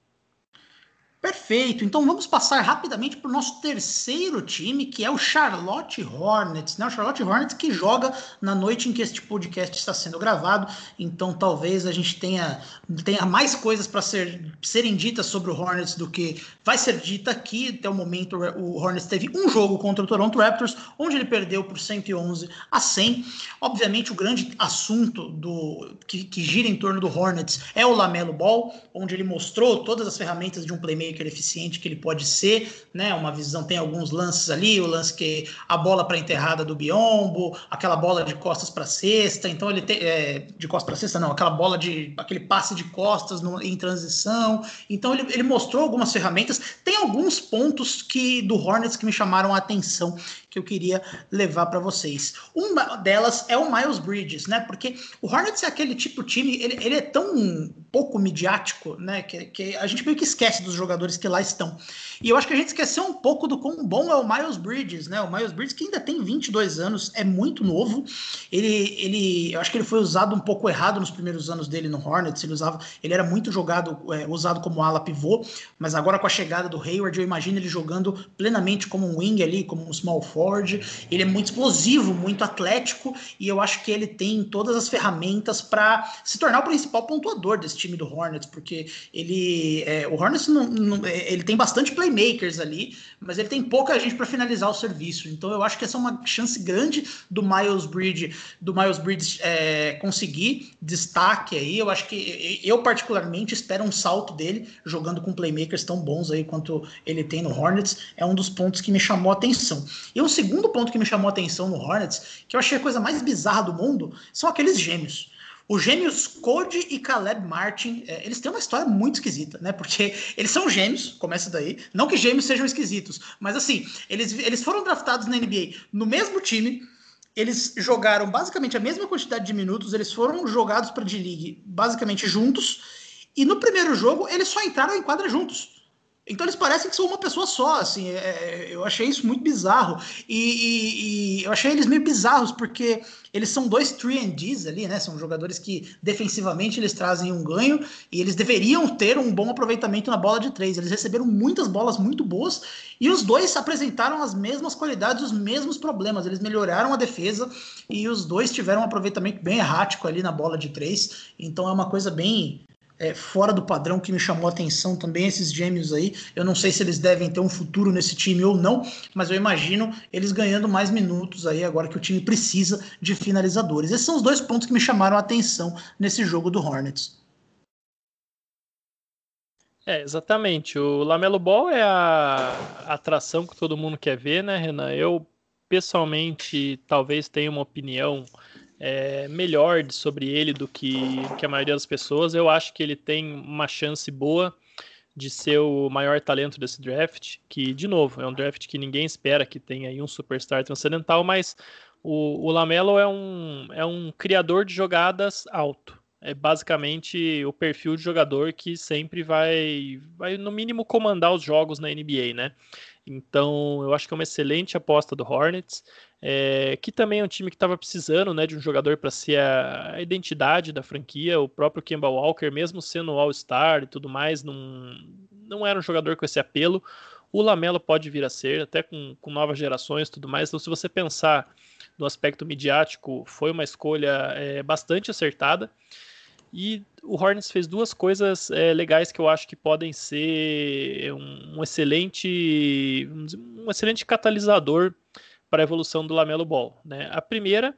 Perfeito. Então vamos passar rapidamente para o nosso terceiro time, que é o Charlotte Hornets. Né? O Charlotte Hornets que joga na noite em que este podcast está sendo gravado. Então talvez a gente tenha, tenha mais coisas para ser, serem ditas sobre o Hornets do que vai ser dita aqui. Até o momento o Hornets teve um jogo contra o Toronto Raptors, onde ele perdeu por 111 a 100. Obviamente o grande assunto do que, que gira em torno do Hornets é o Lamelo Ball, onde ele mostrou todas as ferramentas de um playmaker playmaker eficiente que ele pode ser, né? Uma visão, tem alguns lances ali, o lance que a bola para enterrada do Biombo, aquela bola de costas para cesta, então ele tem é, de costas para cesta não, aquela bola de aquele passe de costas no, em transição. Então ele, ele mostrou algumas ferramentas. Tem alguns pontos que do Hornets que me chamaram a atenção que eu queria levar para vocês. Uma delas é o Miles Bridges, né? Porque o Hornets é aquele tipo de time, ele, ele é tão pouco midiático, né? Que, que a gente meio que esquece dos jogadores que lá estão. E eu acho que a gente esqueceu um pouco do quão bom é o Miles Bridges, né? O Miles Bridges que ainda tem 22 anos, é muito novo. Ele, ele, eu acho que ele foi usado um pouco errado nos primeiros anos dele no Hornets. Ele usava, ele era muito jogado, é, usado como ala pivô, mas agora com a chegada do Hayward, eu imagino ele jogando plenamente como um wing ali, como um small forward Ford. Ele é muito explosivo, muito atlético e eu acho que ele tem todas as ferramentas para se tornar o principal pontuador desse time do Hornets, porque ele, é, o Hornets não, não, é, ele tem bastante playmakers ali, mas ele tem pouca gente para finalizar o serviço. Então eu acho que essa é uma chance grande do Miles Bridge, do Miles Bridge é, conseguir destaque aí. Eu acho que eu particularmente espero um salto dele jogando com playmakers tão bons aí quanto ele tem no Hornets. É um dos pontos que me chamou a atenção. Segundo ponto que me chamou a atenção no Hornets, que eu achei a coisa mais bizarra do mundo, são aqueles gêmeos. Os gêmeos Cody e Caleb Martin, é, eles têm uma história muito esquisita, né? Porque eles são gêmeos, começa daí. Não que gêmeos sejam esquisitos, mas assim, eles, eles foram draftados na NBA no mesmo time. Eles jogaram basicamente a mesma quantidade de minutos, eles foram jogados para D-League basicamente juntos. E no primeiro jogo, eles só entraram em quadra juntos. Então eles parecem que são uma pessoa só, assim, é, é eu achei isso muito bizarro. E, e, e, eu achei eles meio bizarros, porque eles são dois 3 ali, né? São jogadores que defensivamente eles trazem um ganho e eles deveriam ter um bom aproveitamento na bola de três. Eles receberam muitas bolas muito boas e os dois apresentaram as mesmas qualidades, os mesmos problemas. Eles melhoraram a defesa e os dois tiveram um aproveitamento bem errático ali na bola de três. Então é uma coisa bem é, fora do padrão que me chamou a atenção também, esses gêmeos aí. Eu não sei se eles devem ter um futuro nesse time ou não, mas eu imagino eles ganhando mais minutos aí agora que o time precisa de finalizadores. Esses são os dois pontos que me chamaram a atenção nesse jogo do Hornets. É, exatamente. O Lamelo Ball é a atração que todo mundo quer ver, né, Renan? Eu, pessoalmente, talvez tenha uma opinião é, melhor sobre ele do que, que a maioria das pessoas. Eu acho que ele tem uma chance boa de ser o maior talento desse draft, que, de novo, é um draft que ninguém espera que tenha aí um superstar transcendental, mas O, o Lamelo é um, é um criador de jogadas alto. É basicamente o perfil de jogador que sempre vai, vai no mínimo, comandar os jogos na NBA, né? Então, eu acho que é uma excelente aposta do Hornets, é, que também é um time que estava precisando né, de um jogador para ser a, a, identidade da franquia. O próprio Kemba Walker, mesmo sendo All-Star e tudo mais, não, não era um jogador com esse apelo. O Lamelo pode vir a ser, até com, com novas gerações e tudo mais. Então, se você pensar no aspecto midiático, foi uma escolha é, bastante acertada. E o Hornets fez duas coisas é, legais que eu acho que podem ser um, um excelente um excelente catalisador para a evolução do Lamelo Ball. Né? A primeira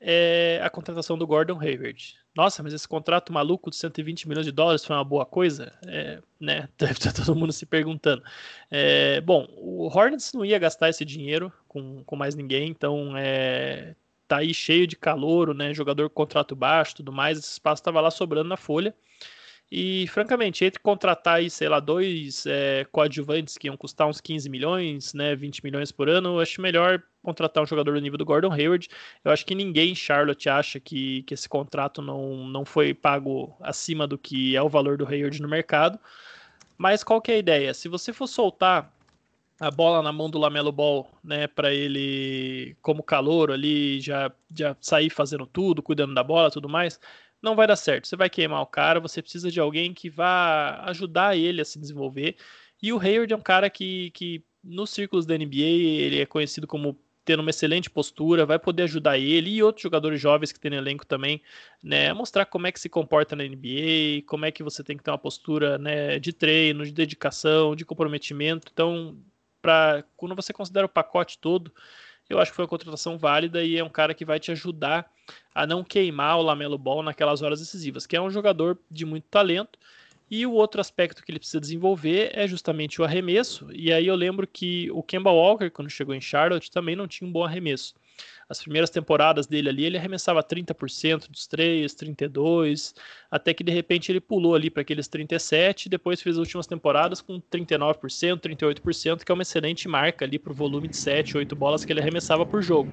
é a contratação do Gordon Hayward. Nossa, mas esse contrato maluco de 120 milhões de dólares foi uma boa coisa? É, né? Deve estar todo mundo se perguntando. É, bom, o Hornets não ia gastar esse dinheiro com, com mais ninguém, então é, tá aí cheio de calor, né? Jogador com contrato baixo, tudo mais, esse espaço estava lá sobrando na folha. E, francamente, entre contratar aí, sei lá, dois é, coadjuvantes que iam custar uns 15 milhões, né, 20 milhões por ano, eu acho melhor contratar um jogador do nível do Gordon Hayward. Eu acho que ninguém em Charlotte acha que, que esse contrato não, não foi pago acima do que é o valor do Hayward no mercado. Mas qual que é a ideia? Se você for soltar a bola na mão do Lamelo Ball, né, para ele como calor ali já já sair fazendo tudo, cuidando da bola, tudo mais, não vai dar certo. Você vai queimar o cara, você precisa de alguém que vá ajudar ele a se desenvolver. E o Hayward é um cara que, que nos círculos da NBA ele é conhecido como tendo uma excelente postura, vai poder ajudar ele e outros jogadores jovens que tem no elenco também, né, mostrar como é que se comporta na NBA, como é que você tem que ter uma postura, né, de treino, de dedicação, de comprometimento. Então, para quando você considera o pacote todo, eu acho que foi uma contratação válida e é um cara que vai te ajudar a não queimar o Lamelo Ball naquelas horas decisivas, que é um jogador de muito talento. E o outro aspecto que ele precisa desenvolver é justamente o arremesso. E aí eu lembro que o Kemba Walker, quando chegou em Charlotte, também não tinha um bom arremesso as primeiras temporadas dele ali, ele arremessava 30% dos três, 32%, até que de repente ele pulou ali para aqueles 37%, e depois fez as últimas temporadas com 39%, 38%, que é uma excelente marca ali para o volume de 7, 8 bolas que ele arremessava por jogo.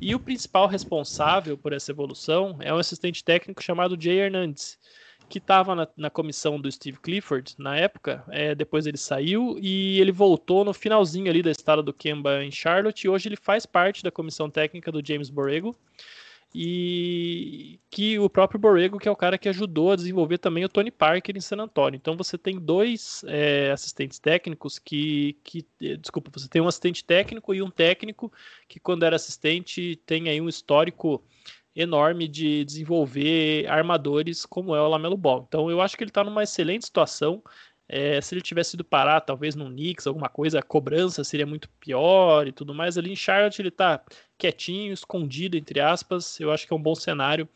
E o principal responsável por essa evolução é um assistente técnico chamado Jay Hernandez, que estava na, na, comissão do Steve Clifford na época, é, depois ele saiu e ele voltou no finalzinho ali da estada do Kemba em Charlotte e hoje ele faz parte da comissão técnica do James Borrego e que o próprio Borrego que é o cara que ajudou a desenvolver também o Tony Parker em San Antonio. Então você tem dois é, assistentes técnicos que, que, desculpa, você tem um assistente técnico e um técnico que quando era assistente tem aí um histórico enorme de desenvolver armadores como é o Lamelo Ball. Então eu acho que ele está numa excelente situação. É, se ele tivesse ido parar, talvez no Knicks, alguma coisa, a cobrança seria muito pior e tudo mais. Ali em Charlotte ele está quietinho, escondido, entre aspas. Eu acho que é um bom cenário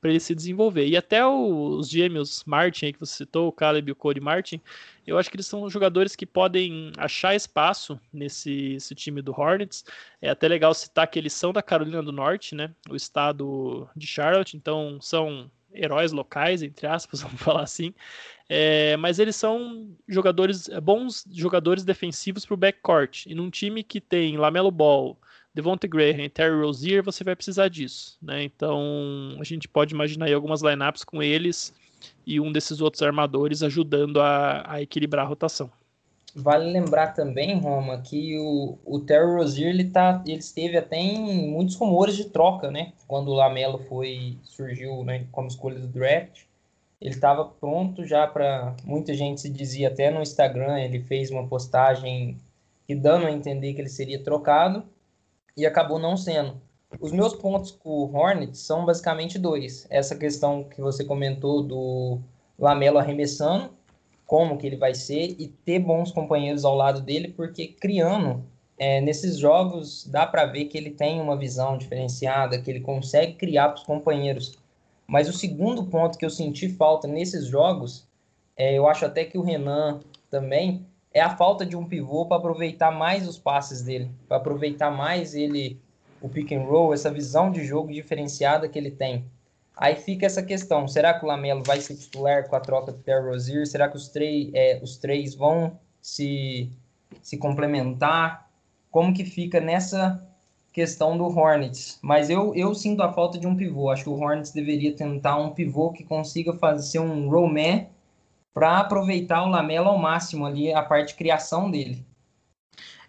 para ele se desenvolver. E até os gêmeos Martin, que você citou, o Caleb e o Cody Martin, eu acho que eles são jogadores que podem achar espaço nesse, time do Hornets. É até legal citar que eles são da Carolina do Norte, né? O estado de Charlotte, então são heróis locais, entre aspas, vamos falar assim. É, mas eles são jogadores bons jogadores defensivos para o backcourt. E num time que tem Lamelo Ball, Devonte Graham Terry Rozier, você vai precisar disso, né? Então a gente pode imaginar aí algumas lineups com eles e um desses outros armadores ajudando a, a equilibrar a rotação. Vale lembrar também, Roma, que o, o Terry Rozier ele, tá, ele esteve até em muitos rumores de troca, né? Quando o Lamelo foi surgiu né, como escolha do draft, ele estava pronto já para muita gente se dizia até no Instagram, ele fez uma postagem que dando a entender que ele seria trocado e acabou não sendo. Os meus pontos com o Hornets são basicamente dois. Essa questão que você comentou do Lamelo arremessando, como que ele vai ser, e ter bons companheiros ao lado dele, porque criando é, nesses jogos dá para ver que ele tem uma visão diferenciada, que ele consegue criar para os companheiros. Mas o segundo ponto que eu senti falta nesses jogos, é, eu acho até que o Renan também, é a falta de um pivô para aproveitar mais os passes dele, para aproveitar mais ele o pick and roll, essa visão de jogo diferenciada que ele tem. Aí fica essa questão: será que o Lamelo vai ser titular com a troca do Terry Rozier? Será que os, três, é, os três vão se, se complementar? Como que fica nessa questão do Hornets, mas eu, eu sinto a falta de um pivô. Acho que o Hornets deveria tentar um pivô que consiga fazer um rollman para aproveitar o Lamelo ao máximo ali, a parte de criação dele.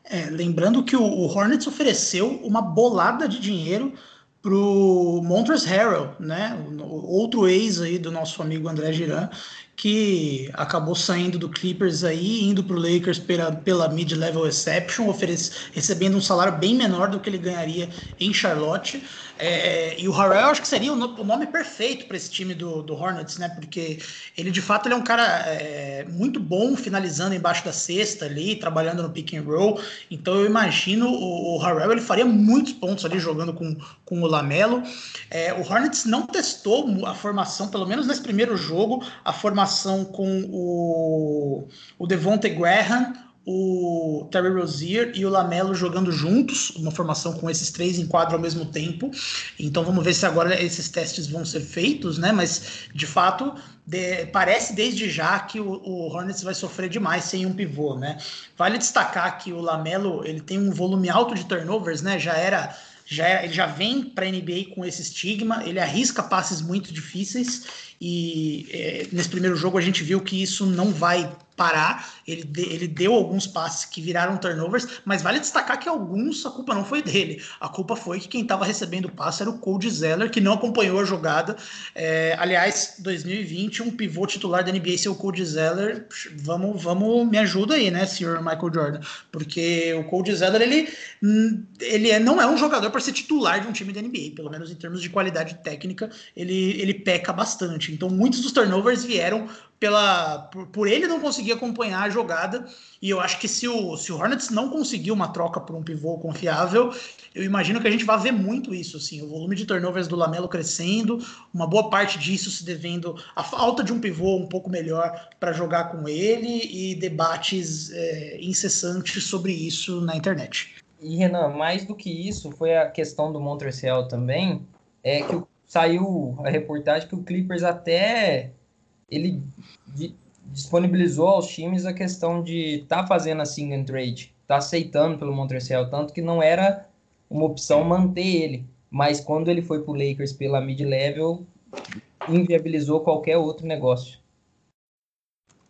É, lembrando que o, o, Hornets ofereceu uma bolada de dinheiro para o Montrezl Harrell, né? Outro ex aí do nosso amigo André Giran, que acabou saindo do Clippers aí, indo para o Lakers pela, pela mid-level exception, oferece, recebendo um salário bem menor do que ele ganharia em Charlotte. É, e o Harrell acho que seria o, nome perfeito para esse time do, do, Hornets, né? Porque ele de fato ele é um cara é, muito bom finalizando embaixo da cesta ali, trabalhando no pick and roll. Então eu imagino o, o Harrell ele faria muitos pontos ali jogando com, com o Lamelo. É, o Hornets não testou a formação, pelo menos nesse primeiro jogo, a formação com o, o Devonte Graham, o Terry Rozier e o Lamelo jogando juntos, uma formação com esses três em quadro ao mesmo tempo. Então vamos ver se agora esses testes vão ser feitos, né? Mas de fato de, parece desde já que o, o, Hornets vai sofrer demais sem um pivô, né? Vale destacar que o Lamelo ele tem um volume alto de turnovers, né? Já era já era, ele já vem para a NBA com esse estigma, ele arrisca passes muito difíceis e é, nesse primeiro jogo a gente viu que isso não vai parar. Ele, ele deu alguns passes que viraram turnovers, mas vale destacar que alguns a culpa não foi dele. A culpa foi que quem estava recebendo o passe era o Cody Zeller, que não acompanhou a jogada. É, aliás, 2020, um pivô titular da NBA ser o Cody Zeller. Vamos, vamos, me ajuda aí, né, senhor Michael Jordan? Porque o Cody Zeller, ele, ele é, não é um jogador para ser titular de um time da NBA, pelo menos em termos de qualidade técnica, ele, ele peca bastante. Então, muitos dos turnovers vieram pela por, por, ele não conseguir acompanhar a jogada. E eu acho que se o, se o Hornets não conseguir uma troca por um pivô confiável, eu imagino que a gente vai ver muito isso. Assim, o volume de turnovers do Lamelo crescendo, uma boa parte disso se devendo à falta de um pivô um pouco melhor para jogar com ele e debates é, incessantes sobre isso na internet. E Renan, mais do que isso, foi a questão do Montreal também, é que saiu a reportagem que o Clippers até ele disponibilizou aos times a questão de tá fazendo a sing and trade, tá aceitando pelo Montreal, tanto que não era uma opção manter ele, mas quando ele foi para o Lakers pela mid-level, inviabilizou qualquer outro negócio.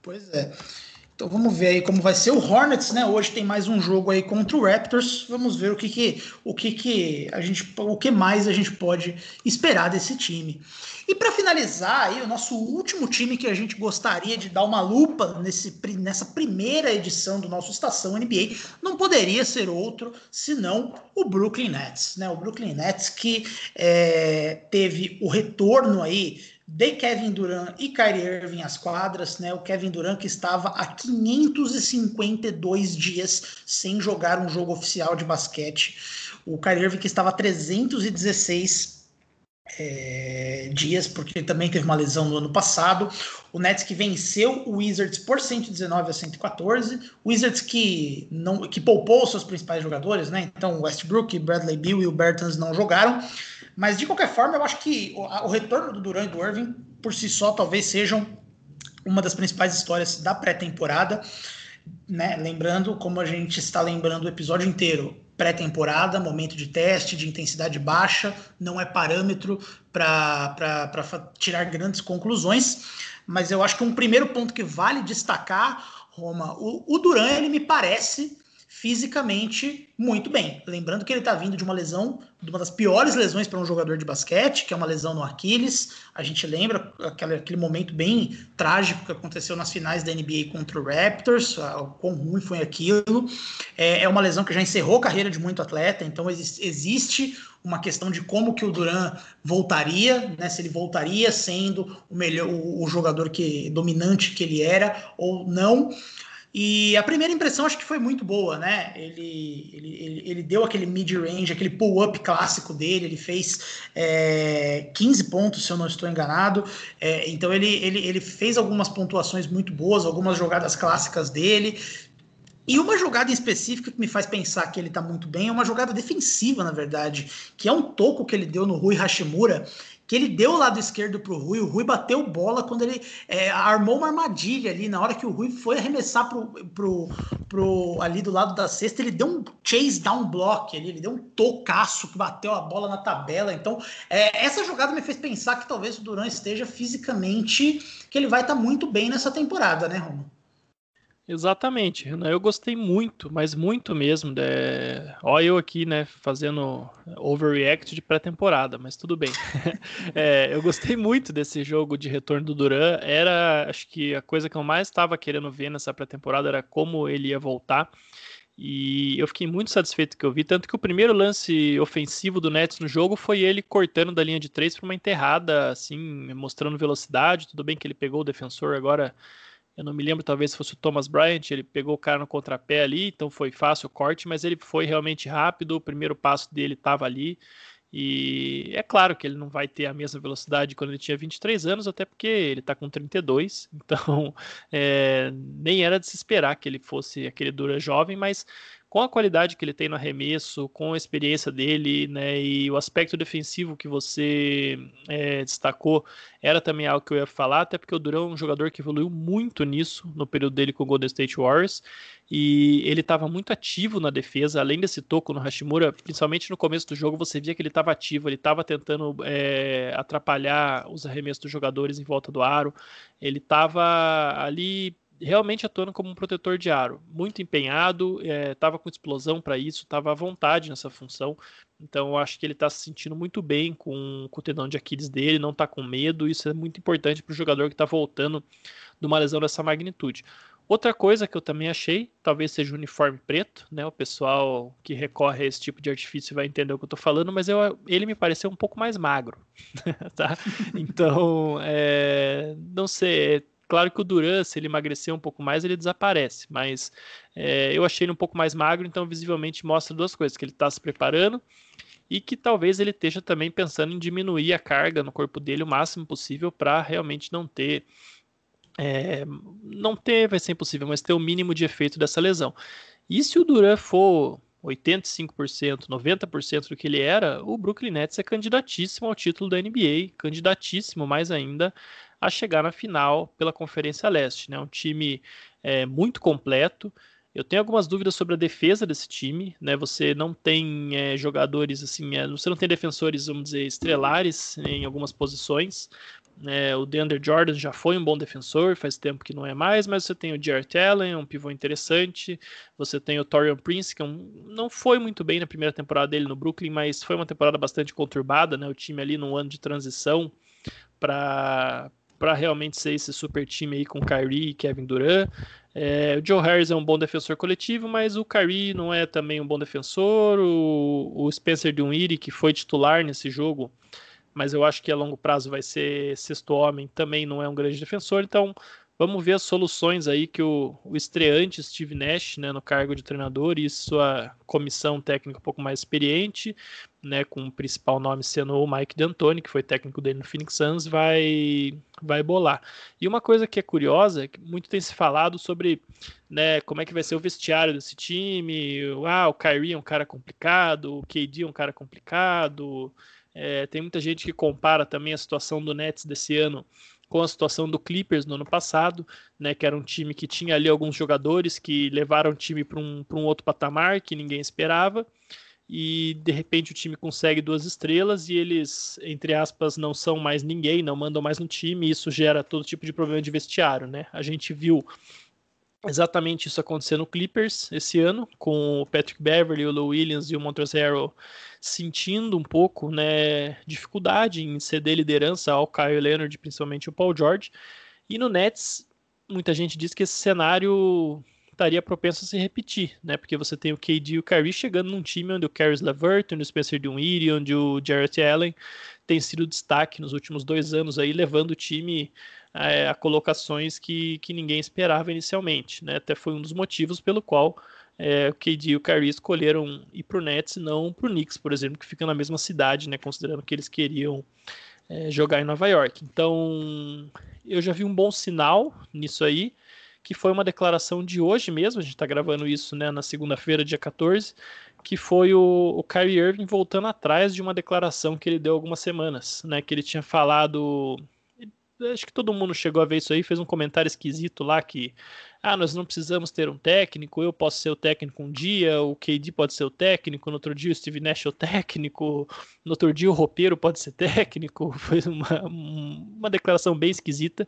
Pois é. Então vamos ver aí como vai ser o Hornets, né? Hoje tem mais um jogo aí contra o Raptors. Vamos ver o que, que o que, que a gente, o que mais a gente pode esperar desse time. E para finalizar aí o nosso último time que a gente gostaria de dar uma lupa nesse, nessa primeira edição do nosso Estação NBA, não poderia ser outro senão o Brooklyn Nets, né? O Brooklyn Nets que é, teve o retorno aí de Kevin Durant e Kyrie Irving às quadras, né? O Kevin Durant que estava há 552 dias sem jogar um jogo oficial de basquete. O Kyrie Irving que estava há 316 é, dias, porque ele também teve uma lesão no ano passado. O Nets que venceu o Wizards por 119 a 114. O Wizards que não que poupou seus principais jogadores, né? Então Westbrook, Bradley Beal e o Bertans não jogaram. Mas de qualquer forma, eu acho que o, o retorno do Durant e do Irving, por si só, talvez sejam uma das principais histórias da pré-temporada. Né? Lembrando, como a gente está lembrando o episódio inteiro, pré-temporada, momento de teste, de intensidade baixa, não é parâmetro para tirar grandes conclusões. Mas eu acho que um primeiro ponto que vale destacar, Roma, o, o Duran, ele me parece fisicamente muito bem. Lembrando que ele está vindo de uma lesão, de uma das piores lesões para um jogador de basquete, que é uma lesão no Aquiles. A gente lembra aquele, aquele momento bem trágico que aconteceu nas finais da NBA contra o Raptors, o quão ruim foi aquilo. É, é uma lesão que já encerrou a carreira de muito atleta, então existe, existe uma questão de como que o Duran voltaria, né, se ele voltaria sendo o melhor o, o jogador que dominante que ele era ou não. E a primeira impressão acho que foi muito boa, né? Ele, ele, ele, ele deu aquele mid-range, aquele pull-up clássico dele, ele fez é, 15 pontos, se eu não estou enganado. É, então ele, ele, ele fez algumas pontuações muito boas, algumas jogadas clássicas dele. E uma jogada em específico que me faz pensar que ele está muito bem é uma jogada defensiva, na verdade, que é um toco que ele deu no Rui Hashimura, que ele deu o lado esquerdo para o Rui, o Rui bateu bola quando ele é, armou uma armadilha ali, na hora que o Rui foi arremessar pro, pro, pro, ali do lado da cesta, ele deu um chase down block ali, ele deu um tocaço que bateu a bola na tabela. Então, é, essa jogada me fez pensar que talvez o Duran esteja fisicamente, que ele vai estar tá muito bem nessa temporada, né, Romo? Exatamente, Renan. Eu gostei muito, mas muito mesmo. De... Ó, eu aqui, né, fazendo overreact de pré-temporada, mas tudo bem. é, eu gostei muito desse jogo de retorno do Duran. Era, acho que a coisa que eu mais estava querendo ver nessa pré-temporada era como ele ia voltar. E eu fiquei muito satisfeito que eu vi, tanto que o primeiro lance ofensivo do Nets no jogo foi ele cortando da linha de três para uma enterrada, assim, mostrando velocidade. Tudo bem que ele pegou o defensor agora eu não me lembro, talvez fosse o Thomas Bryant, ele pegou o cara no contrapé ali, então foi fácil o corte, mas ele foi realmente rápido, o primeiro passo dele estava ali. E é claro que ele não vai ter a mesma velocidade quando ele tinha 23 anos, até porque ele está com 32, então é, nem era de se esperar que ele fosse aquele dura jovem, mas com a qualidade que ele tem no arremesso, com a experiência dele, né, e o aspecto defensivo que você é, destacou, era também algo que eu ia falar, até porque o Durão é um jogador que evoluiu muito nisso no período dele com o Golden State Warriors, e ele estava muito ativo na defesa, além desse toco no Hashimura, principalmente no começo do jogo, você via que ele estava ativo, ele estava tentando é, atrapalhar os arremessos dos jogadores em volta do aro, ele estava ali realmente atuando como um protetor de aro, muito empenhado, estava é, com explosão para isso, estava à vontade nessa função. Então eu acho que ele está se sentindo muito bem com, com, o tendão de Aquiles dele, não está com medo. Isso é muito importante para o jogador que está voltando de uma lesão dessa magnitude. Outra coisa que eu também achei, talvez seja o uniforme preto, né? O pessoal que recorre a esse tipo de artifício vai entender o que eu estou falando, mas eu, ele me pareceu um pouco mais magro, tá? Então, é, não sei, Claro que o Duran, se ele emagrecer um pouco mais, ele desaparece, mas é, eu achei ele um pouco mais magro, então visivelmente mostra duas coisas: que ele está se preparando e que talvez ele esteja também pensando em diminuir a carga no corpo dele o máximo possível para realmente não ter. É, não ter, vai ser impossível, mas ter o mínimo de efeito dessa lesão. E se o Duran for 85%, 90% do que ele era, o Brooklyn Nets é candidatíssimo ao título da NBA, candidatíssimo mais ainda a chegar na final pela Conferência Leste. Né? Um time é, muito completo. Eu tenho algumas dúvidas sobre a defesa desse time, né? Você não tem é, jogadores assim, é, você não tem defensores, vamos dizer, estrelares em algumas posições. É, o DeAndre Jordan já foi um bom defensor, faz tempo que não é mais, mas você tem o Jarrett Allen, um pivô interessante. Você tem o Torian Prince, que é um, não foi muito bem na primeira temporada dele no Brooklyn, mas foi uma temporada bastante conturbada, né? O time ali num ano de transição para para realmente ser esse super time aí com Kyrie e Kevin Durant. É, o Joe Harris é um bom defensor coletivo, mas o Kyrie não é também um bom defensor. O, o Spencer Dinwiddie, que foi titular nesse jogo, mas eu acho que a longo prazo vai ser sexto homem, também não é um grande defensor. Então, Vamos ver as soluções aí que o, o estreante Steve Nash, né, no cargo de treinador, e sua comissão técnica um pouco mais experiente, né, com o principal nome sendo o Mike D'Antoni, que foi técnico dele no Phoenix Suns, vai, vai bolar. E uma coisa que é curiosa, é que muito tem se falado sobre né, como é que vai ser o vestiário desse time, ah, o Kyrie é um cara complicado, o KD é um cara complicado, é, tem muita gente que compara também a situação do Nets desse ano com a situação do Clippers no ano passado, né, que era um time que tinha ali alguns jogadores que levaram o time para um, um outro patamar que ninguém esperava, e de repente o time consegue duas estrelas e eles, entre aspas, não são mais ninguém, não mandam mais no time, e isso gera todo tipo de problema de vestiário. Né? A gente viu exatamente isso acontecer no Clippers esse ano, com o Patrick Beverly, o Lou Williams e o Montrezl sentindo um pouco né, dificuldade em ceder liderança ao Kyle Leonard, principalmente o Paul George. E no Nets, muita gente diz que esse cenário estaria propenso a se repetir, né? Porque você tem o KD e o Kyrie chegando num time onde o Caris LeVert, onde o Spencer Dinwiddie, onde o Jarrett Allen tem sido destaque nos últimos dois anos aí, levando o time é, a colocações que, que ninguém esperava inicialmente, né? Até foi um dos motivos pelo qual é, o KD e o Kyrie escolheram ir para o Nets e não para o Knicks, por exemplo, que fica na mesma cidade, né, considerando que eles queriam é, jogar em Nova York. Então, eu já vi um bom sinal nisso aí, que foi uma declaração de hoje mesmo, a gente está gravando isso né, na segunda-feira, dia 14, que foi o, o Kyrie Irving voltando atrás de uma declaração que ele deu algumas semanas, né, que ele tinha falado acho que todo mundo chegou a ver isso aí, fez um comentário esquisito lá que ah, nós não precisamos ter um técnico, eu posso ser o técnico um dia, o KD pode ser o técnico, no outro dia o Steve Nash é o técnico, no outro dia o roupeiro pode ser técnico, foi uma, uma declaração bem esquisita.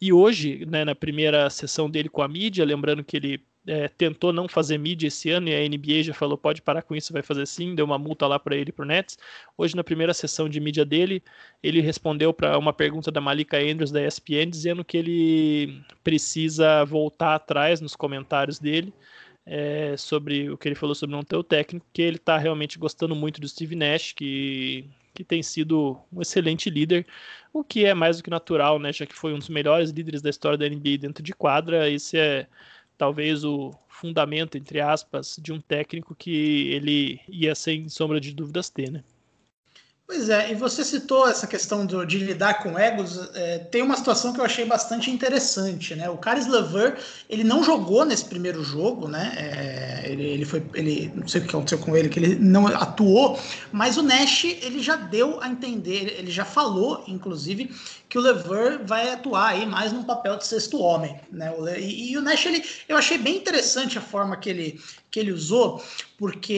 E hoje, né, na primeira sessão dele com a mídia, lembrando que ele é, tentou não fazer mídia esse ano e a NBA já falou pode parar com isso, vai fazer sim, deu uma multa lá para ele para o Nets. Hoje na primeira sessão de mídia dele, ele respondeu para uma pergunta da Malika Andrews da ESPN dizendo que ele precisa voltar atrás nos comentários dele é, sobre o que ele falou sobre não ter o técnico, que ele está realmente gostando muito do Steve Nash, que que tem sido um excelente líder, o que é mais do que natural, né? Já que foi um dos melhores líderes da história da NBA dentro de quadra, esse é talvez o fundamento, entre aspas, de um técnico que ele ia sem sombra de dúvidas ter, né? Pois é, e você citou essa questão do, de lidar com egos. É, tem uma situação que eu achei bastante interessante, né? O Caris Lever, ele não jogou nesse primeiro jogo, né? É, ele, ele foi, ele não sei o que aconteceu com ele, que ele não atuou, mas o Nash ele já deu a entender, ele já falou, inclusive, que o Lever vai atuar aí mais num papel de sexto homem, né? E, e o Nash ele, eu achei bem interessante a forma que ele que ele usou, porque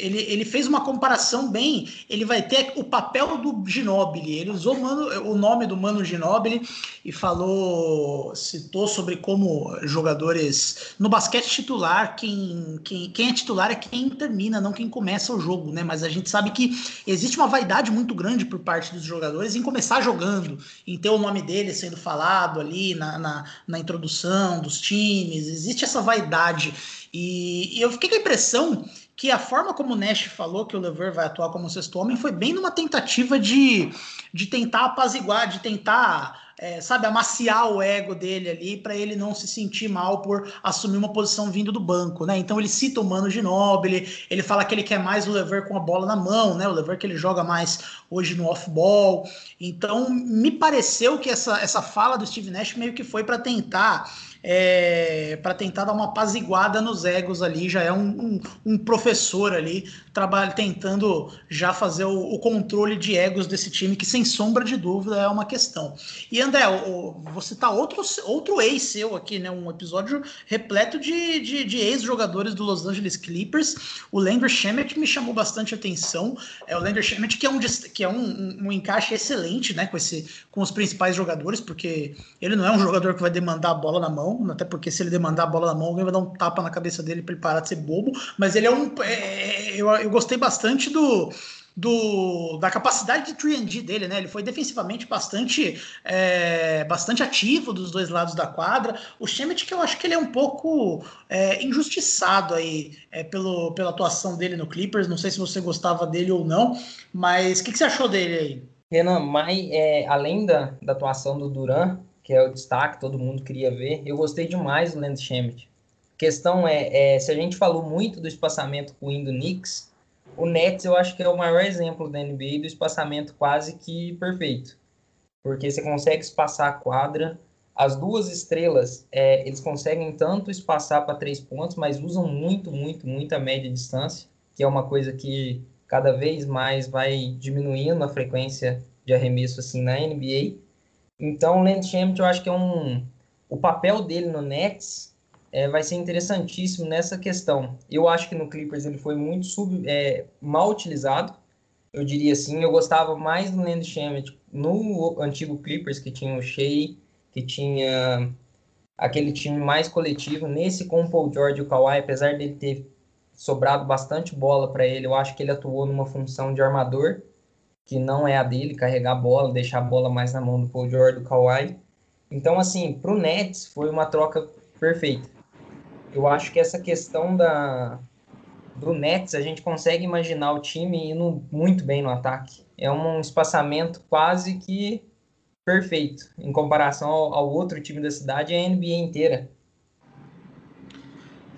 ele, ele fez uma comparação bem. Ele vai ter o papel do Ginobili. Ele usou o, Mano, o nome do Mano Ginobili e falou, citou sobre como jogadores no basquete titular, quem, quem, quem é titular é quem termina, não quem começa o jogo, né? Mas a gente sabe que existe uma vaidade muito grande por parte dos jogadores em começar jogando, em ter o nome dele sendo falado ali na, na, na introdução dos times. Existe essa vaidade. E, e eu fiquei com a impressão que a forma como o Nash falou que o Lever vai atuar como sexto homem foi bem numa tentativa de, de tentar apaziguar, de tentar, é, sabe, amaciar o ego dele ali para ele não se sentir mal por assumir uma posição vindo do banco, né? Então ele cita o Mano Ginóbili, ele fala que ele quer mais o Lever com a bola na mão, né? O Lever que ele joga mais hoje no off-ball. Então me pareceu que essa, essa fala do Steve Nash meio que foi para tentar é, para tentar dar uma apaziguada nos egos ali. Já é um, um, um professor ali trabalha, tentando já fazer o, o, controle de egos desse time, que sem sombra de dúvida é uma questão. E André, vou citar outro, outro ex seu aqui, né? Um episódio repleto de, de, de ex-jogadores do Los Angeles Clippers. O Landry Shamet me chamou bastante atenção. É o Landry Shamet que é um, que é um, um, um encaixe excelente, né? Com, esse, com os principais jogadores, porque ele não é um jogador que vai demandar a bola na mão, até porque se ele demandar a bola na mão, alguém vai dar um tapa na cabeça dele para ele parar de ser bobo. Mas ele é um. É, eu, eu gostei bastante do, do, da capacidade de 3D dele, né? Ele foi defensivamente bastante, é, bastante ativo dos dois lados da quadra. O Shemet, que eu acho que ele é um pouco é, injustiçado aí é, pelo, pela atuação dele no Clippers. Não sei se você gostava dele ou não, mas o que, que, você achou dele aí? Renan, mas é, além da, da atuação do Duran, que é o destaque, todo mundo queria ver, eu gostei demais do Land Shemet. Questão é, é, se a gente falou muito do espaçamento com o Indo Knicks, o Nets eu acho que é o maior exemplo da NBA do espaçamento quase que perfeito. Porque você consegue espaçar a quadra. As duas estrelas, é, eles conseguem tanto espaçar para três pontos, mas usam muito, muito, muito a média distância, que é uma coisa que cada vez mais vai diminuindo a frequência de arremesso assim na NBA. Então, o Lance Champion, eu acho que é um o papel dele no Nets é, vai ser interessantíssimo nessa questão. Eu acho que no Clippers ele foi muito sub, é, mal utilizado, eu diria assim. Eu gostava mais do Landry Shamet no antigo Clippers, que tinha o Shea, que tinha aquele time mais coletivo. Nesse com o Paul George e o Kawhi, apesar dele ter sobrado bastante bola para ele, eu acho que ele atuou numa função de armador, que não é a dele, carregar a bola, deixar a bola mais na mão do Paul George do Kawhi. Então, assim, para o Nets foi uma troca perfeita eu acho que essa questão da, do Nets, a gente consegue imaginar o time indo muito bem no ataque. É um espaçamento quase que perfeito em comparação ao, ao outro time da cidade e a NBA inteira.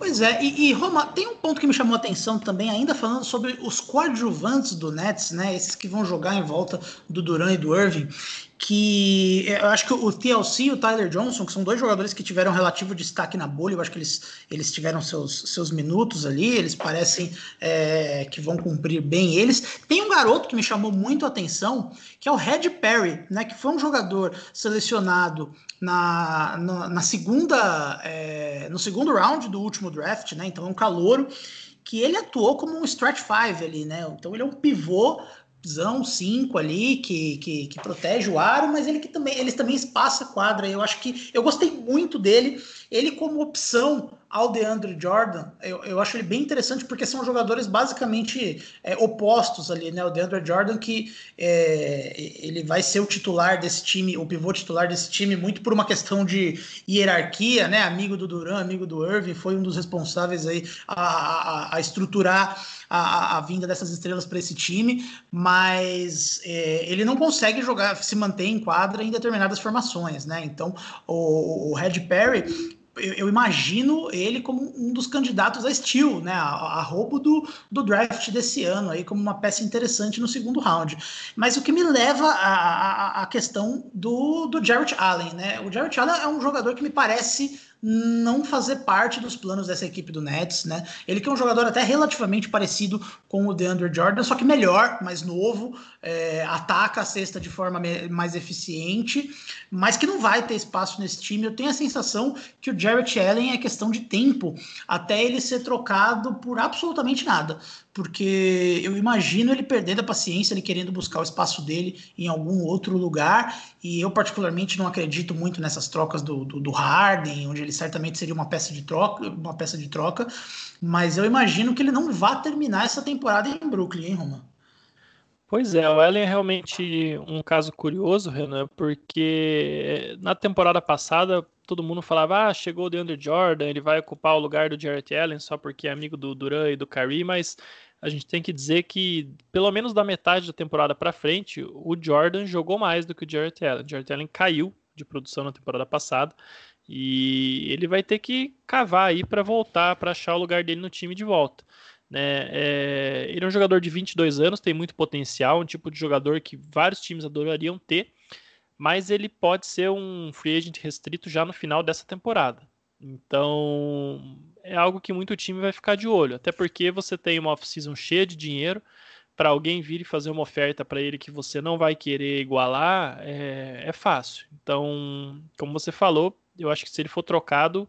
Pois é, e, e, Roma, tem um ponto que me chamou a atenção também, ainda falando sobre os coadjuvantes do Nets, né? Esses que vão jogar em volta do Duran e do Irving que eu acho que o TLC e o Tyler Johnson, que são dois jogadores que tiveram relativo destaque na bolha, eu acho que eles, eles tiveram seus, seus minutos ali, eles parecem é, que vão cumprir bem eles. Tem um garoto que me chamou muito a atenção, que é o Red Perry, né, que foi um jogador selecionado na, na, na segunda, é, no segundo round do último draft, né, então é um calouro, que ele atuou como um stretch five ali, né? Então ele é um pivô zão 5 ali, que, que, que, protege o aro, mas ele que também, eles também espaça quadra. Eu acho que eu gostei muito dele. Ele como opção ao DeAndre Jordan, eu, eu acho ele bem interessante porque são jogadores basicamente é, opostos ali, né? O DeAndre Jordan que é, ele vai ser o titular desse time, o pivô titular desse time, muito por uma questão de hierarquia, né? Amigo do Duran, amigo do Irving, foi um dos responsáveis aí a, a, a estruturar a, a, vinda dessas estrelas para esse time, mas é, ele não consegue jogar, se manter em quadra em determinadas formações, né? Então o, o Red Perry eu, imagino ele como um dos candidatos a steal, né, a, a, roubo do, do draft desse ano, aí como uma peça interessante no segundo round. Mas o que me leva à questão do, do Jarrett Allen, né? O Jarrett Allen é um jogador que me parece não fazer parte dos planos dessa equipe do Nets, né? Ele que é um jogador até relativamente parecido com o DeAndre Jordan, só que melhor, mais novo, é, ataca a cesta de forma mais eficiente, mas que não vai ter espaço nesse time. Eu tenho a sensação que o Jarrett Allen é questão de tempo até ele ser trocado por absolutamente nada porque eu imagino ele perdendo a paciência, ele querendo buscar o espaço dele em algum outro lugar, e eu particularmente não acredito muito nessas trocas do, do, do, Harden, onde ele certamente seria uma peça de troca, uma peça de troca, mas eu imagino que ele não vá terminar essa temporada em Brooklyn, hein, Roma? Pois é, o Allen é realmente um caso curioso, Renan, porque na temporada passada todo mundo falava, ah, chegou o DeAndre Jordan, ele vai ocupar o lugar do Jarrett Allen só porque é amigo do Duran e do Kyrie, mas a gente tem que dizer que, pelo menos da metade da temporada para frente, o Jordan jogou mais do que o Jarrett Allen. O Jarrett Allen caiu de produção na temporada passada e ele vai ter que cavar aí para voltar, para achar o lugar dele no time de volta. Né? É, ele é um jogador de 22 anos, tem muito potencial, um tipo de jogador que vários times adorariam ter mas ele pode ser um free agent restrito já no final dessa temporada. Então, é algo que muito time vai ficar de olho, até porque você tem uma off-season cheia de dinheiro para alguém vir e fazer uma oferta para ele que você não vai querer igualar, é, é fácil. Então, como você falou, eu acho que se ele for trocado,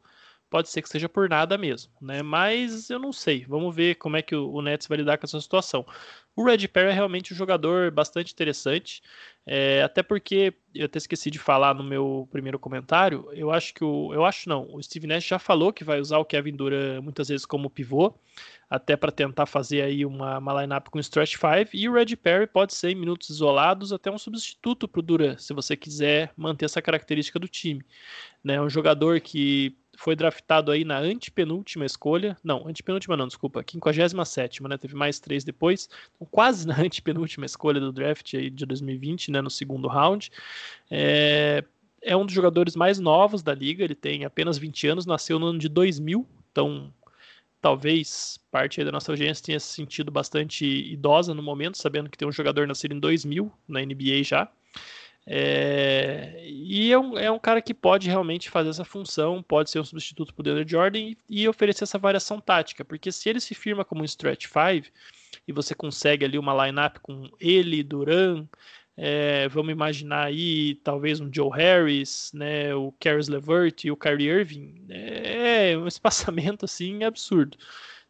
pode ser que seja por nada mesmo, né? Mas eu não sei. Vamos ver como é que o, Nets vai lidar com essa situação. O Red Perry é realmente um jogador bastante interessante. É, até porque eu até esqueci de falar no meu primeiro comentário. Eu acho que o. Eu acho não. O Steve Nash já falou que vai usar o Kevin Durant muitas vezes como pivô, até para tentar fazer aí uma, uma lineup com stretch 5. E o Red Perry pode ser em minutos isolados até um substituto para o Durant, se você quiser manter essa característica do time. Né? Um jogador que foi draftado aí na antepenúltima escolha. Não, antepenúltima não, desculpa, 57, né? Teve mais três depois. Então, quase na antepenúltima escolha do draft aí de 2020, né? No segundo round. É, é um dos jogadores mais novos da liga, ele tem apenas 20 anos, nasceu no ano de 2000, então talvez parte da nossa audiência tenha se sentido bastante idosa no momento, sabendo que tem um jogador nascido em 2000 na NBA já. É, e é um, é um cara que pode realmente fazer essa função, pode ser um substituto para o DeAndre Jordan e, e, oferecer essa variação tática, porque se ele se firma como um stretch 5 e você consegue ali uma lineup com ele, Duran, é, vamos imaginar aí talvez um Joe Harris, né, o Caris LeVert e o Kyrie Irving, é, é um espaçamento assim absurdo.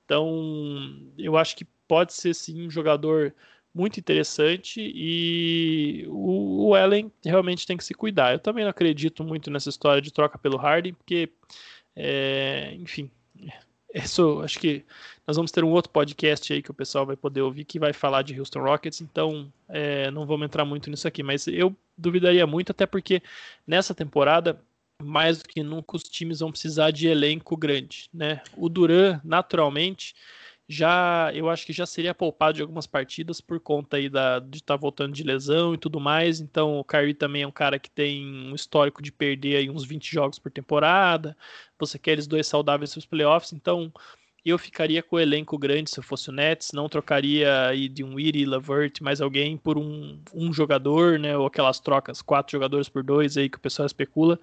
Então, eu acho que pode ser sim um jogador muito interessante e o, o Allen realmente tem que se cuidar. Eu também não acredito muito nessa história de troca pelo Harden, porque, é, enfim, isso acho que nós vamos ter um outro podcast aí que o pessoal vai poder ouvir que vai falar de Houston Rockets, então é, não vamos entrar muito nisso aqui, mas eu duvidaria muito, até porque nessa temporada mais do que nunca os times vão precisar de elenco grande, né? O Duran, naturalmente, já eu acho que já seria poupado de algumas partidas por conta aí da, de estar tá voltando de lesão e tudo mais. Então o Kyrie também é um cara que tem um histórico de perder aí uns 20 jogos por temporada. Você quer eles dois saudáveis para os playoffs, então eu ficaria com o elenco grande se eu fosse o Nets, não trocaria aí de um Iri, Lavert, mais alguém por um, um jogador, né, ou aquelas trocas, quatro jogadores por dois aí que o pessoal especula,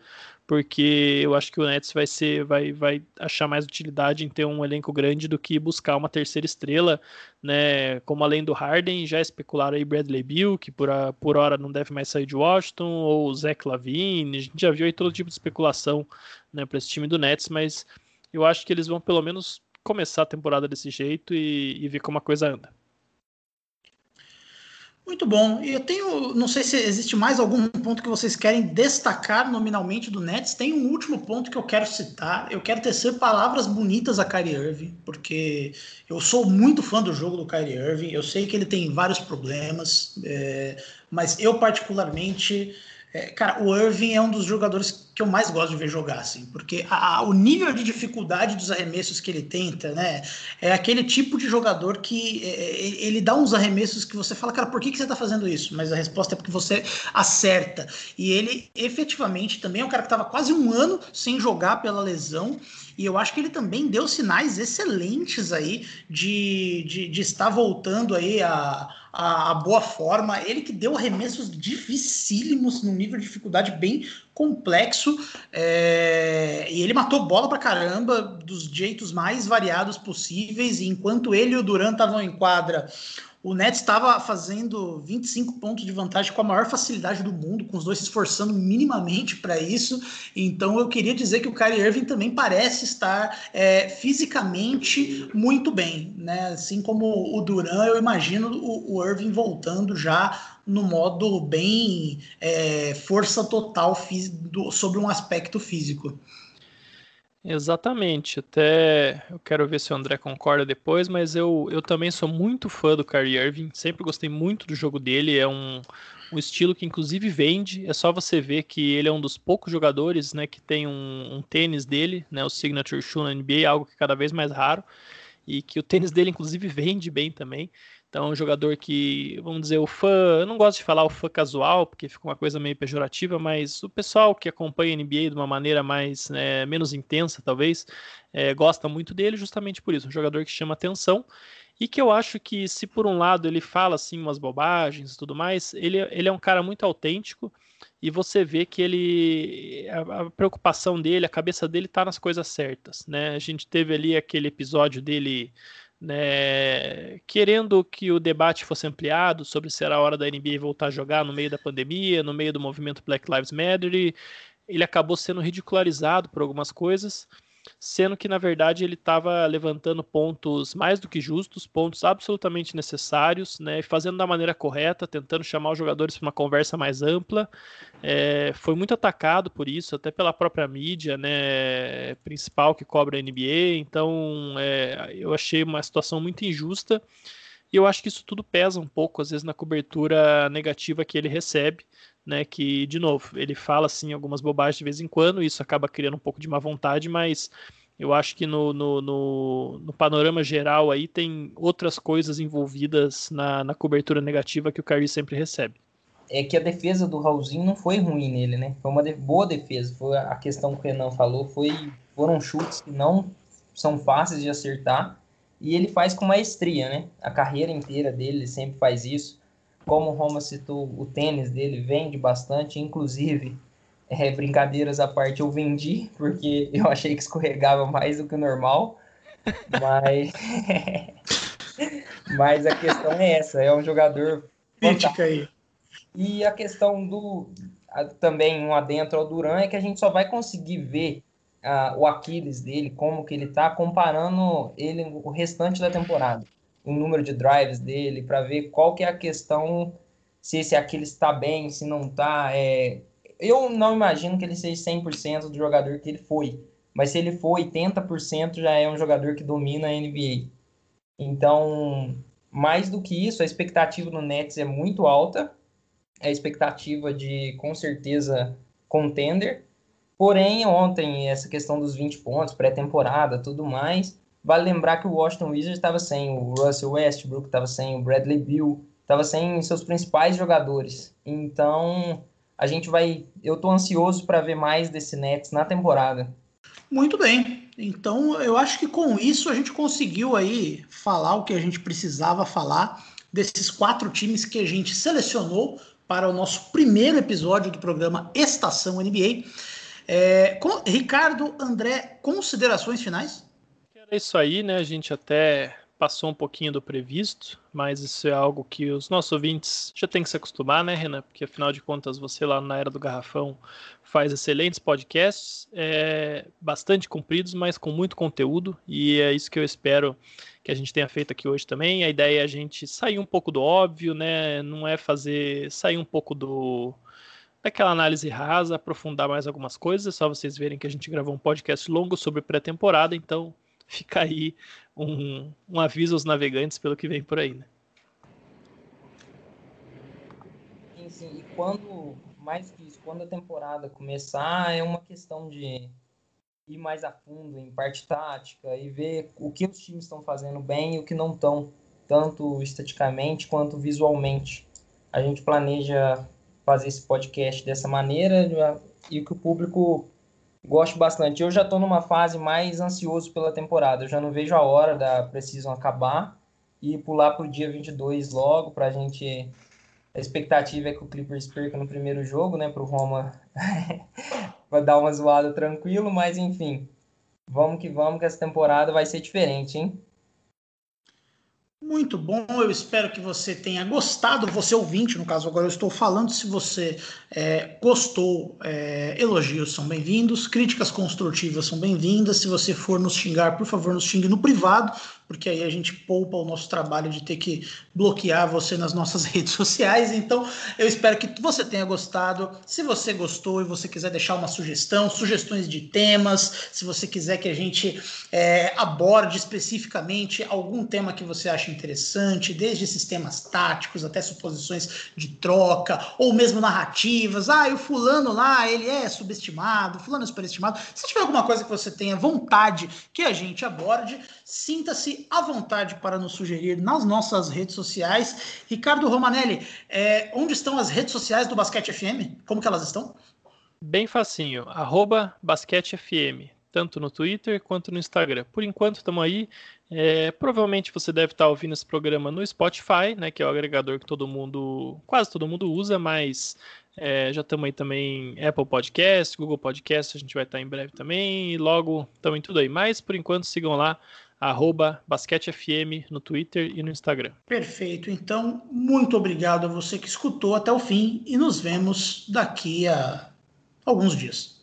porque eu acho que o Nets vai ser, vai, vai achar mais utilidade em ter um elenco grande do que buscar uma terceira estrela, né, como além do Harden, já especularam aí Bradley Bill, que por, a, por hora não deve mais sair de Washington, ou Zach Lavine, a gente já viu aí todo tipo de especulação, né, para esse time do Nets, mas eu acho que eles vão pelo menos começar a temporada desse jeito e, e ver como a coisa anda. Muito bom. E eu tenho, não sei se existe mais algum ponto que vocês querem destacar nominalmente do Nets. Tem um último ponto que eu quero citar. Eu quero tecer palavras bonitas a Kyrie Irving, porque eu sou muito fã do jogo do Kyrie Irving. Eu sei que ele tem vários problemas, é, mas eu particularmente é, cara, o Irving é um dos jogadores que eu mais gosto de ver jogar, assim, porque a, a, o nível de dificuldade dos arremessos que ele tenta, né, é aquele tipo de jogador que é, é ele dá uns arremessos que você fala, cara, por que, que você tá fazendo isso? Mas a resposta é porque você acerta. E ele efetivamente também é um cara que estava quase um ano sem jogar pela lesão. E eu acho que ele também deu sinais excelentes aí de, de, de estar voltando aí a, a, boa forma. Ele que deu arremessos dificílimos, num nível de dificuldade bem complexo. É, e ele matou bola pra caramba, dos jeitos mais variados possíveis. E enquanto ele e o Duran estavam em quadra, o Nets estava fazendo 25 pontos de vantagem com a maior facilidade do mundo, com os dois se esforçando minimamente para isso. Então eu queria dizer que o Kyrie Irving também parece estar é, fisicamente muito bem, né? Assim como o Duran, eu imagino o, o Irving voltando já no modo bem é, força total sobre um aspecto físico. Exatamente. Até eu quero ver se o André concorda depois, mas eu, eu também sou muito fã do Kyrie Irving. Sempre gostei muito do jogo dele. É um, um estilo que inclusive vende. É só você ver que ele é um dos poucos jogadores, né, que tem um, um tênis dele, né, o signature shoe na NBA, algo que é cada vez mais raro e que o tênis dele inclusive vende bem também. Então, é um jogador que, vamos dizer, o fã, eu não gosto de falar o fã casual, porque fica uma coisa meio pejorativa, mas o pessoal que acompanha a NBA de uma maneira mais, né, menos intensa, talvez, é, gosta muito dele justamente por isso. Um jogador que chama atenção e que eu acho que, se por um lado ele fala, assim, umas bobagens e tudo mais, ele, ele é um cara muito autêntico e você vê que ele a, preocupação dele, a cabeça dele está nas coisas certas, né? A gente teve ali aquele episódio dele né, querendo que o debate fosse ampliado sobre se era a hora da NBA voltar a jogar no meio da pandemia, no meio do movimento Black Lives Matter, ele acabou sendo ridicularizado por algumas coisas sendo que na verdade ele estava levantando pontos mais do que justos, pontos absolutamente necessários, né, fazendo da maneira correta, tentando chamar os jogadores para uma conversa mais ampla. É, foi muito atacado por isso, até pela própria mídia, né, principal que cobra a NBA. Então, é, eu achei uma situação muito injusta. E eu acho que isso tudo pesa um pouco, às vezes, na cobertura negativa que ele recebe né? Que, de novo, ele fala assim algumas bobagens de vez em quando, isso acaba criando um pouco de má vontade, mas eu acho que no, no, no, no panorama geral aí tem outras coisas envolvidas na, na cobertura negativa que o Kyrie sempre recebe. É que a defesa do Raulzinho não foi ruim nele, né? Foi uma de boa defesa. Foi a questão que o Renan falou, foi, foram chutes que não são fáceis de acertar e ele faz com maestria, né? A carreira inteira dele ele sempre faz isso. Como o Roma citou, o tênis dele vende bastante, inclusive, é, brincadeiras à parte, eu vendi, porque eu achei que escorregava mais do que o normal. Mas, mas a questão é essa, é um jogador fantástico. aí. E a questão do também um adentro ao Duran é que a gente só vai conseguir ver uh, o Aquiles dele, como que ele tá, comparando ele o restante da temporada o número de drives dele, para ver qual que é a questão, se esse aquele está bem, se não está. É... Eu não imagino que ele seja 100% do jogador que ele foi, mas se ele for 80%, já é um jogador que domina a NBA. Então, mais do que isso, a expectativa no Nets é muito alta, a expectativa de, com certeza, contender. Porém, ontem, essa questão dos 20 pontos, pré-temporada, tudo mais, Vale lembrar que o Washington Wizards estava sem o Russell Westbrook, estava sem o Bradley Beal, estava sem seus principais jogadores. Então, a gente vai. Eu estou ansioso para ver mais desse Nets na temporada. Muito bem. Então, eu acho que com isso a gente conseguiu aí falar o que a gente precisava falar desses quatro times que a gente selecionou para o nosso primeiro episódio do programa Estação NBA. É, com, Ricardo, André, considerações finais? É isso aí, né? A gente até passou um pouquinho do previsto, mas isso é algo que os nossos ouvintes já têm que se acostumar, né, Renan? Porque afinal de contas, você lá na Era do Garrafão faz excelentes podcasts, é, bastante compridos, mas com muito conteúdo, e é isso que eu espero que a gente tenha feito aqui hoje também. A ideia é a gente sair um pouco do óbvio, né? Não é fazer sair um pouco do daquela análise rasa, aprofundar mais algumas coisas, é só vocês verem que a gente gravou um podcast longo sobre pré-temporada, então fica aí um, um aviso aos navegantes pelo que vem por aí, né? Sim, sim. E quando, mais que isso, quando a temporada começar, é uma questão de ir mais a fundo em parte tática e ver o que os times estão fazendo bem e o que não estão, tanto esteticamente quanto visualmente. A gente planeja fazer esse podcast dessa maneira e que o público Gosto bastante. Eu já estou numa fase mais ansioso pela temporada. Eu já não vejo a hora da Precision acabar e pular para o dia 22 logo, para a gente. A expectativa é que o Clippers perca no primeiro jogo, né? Para o Roma vai dar uma zoada tranquilo, mas enfim. Vamos que vamos, que essa temporada vai ser diferente, hein? Muito bom, eu espero que você tenha gostado, você ouvinte, no caso agora eu estou falando, se você é, gostou, é, elogios são bem-vindos, críticas construtivas são bem-vindas, se você for nos xingar, por favor, nos xingue no privado, porque aí a gente poupa o nosso trabalho de ter que bloquear você nas nossas redes sociais. Então, eu espero que você tenha gostado. Se você gostou e você quiser deixar uma sugestão, sugestões de temas, se você quiser que a gente é, aborde especificamente algum tema que você acha interessante, desde sistemas táticos até suposições de troca, ou mesmo narrativas. Ah, o fulano lá, ele é subestimado, fulano é superestimado. Se tiver alguma coisa que você tenha vontade que a gente aborde, à vontade para nos sugerir nas nossas redes sociais. Ricardo Romanelli, é, onde estão as redes sociais do Basquete FM? Como que elas estão? Bem facinho, arroba Basquete FM, tanto no Twitter quanto no Instagram. Por enquanto estamos aí. É, provavelmente você deve estar ouvindo esse programa no Spotify, né, que é o agregador que todo mundo, quase todo mundo usa, mas é, já estamos aí também Apple Podcast, Google Podcast, a gente vai estar em breve também, e logo estamos em tudo aí. Mas por enquanto sigam lá arroba basquetefm no Twitter e no Instagram. Perfeito. Então, muito obrigado a você que escutou até o fim e nos vemos daqui a alguns dias.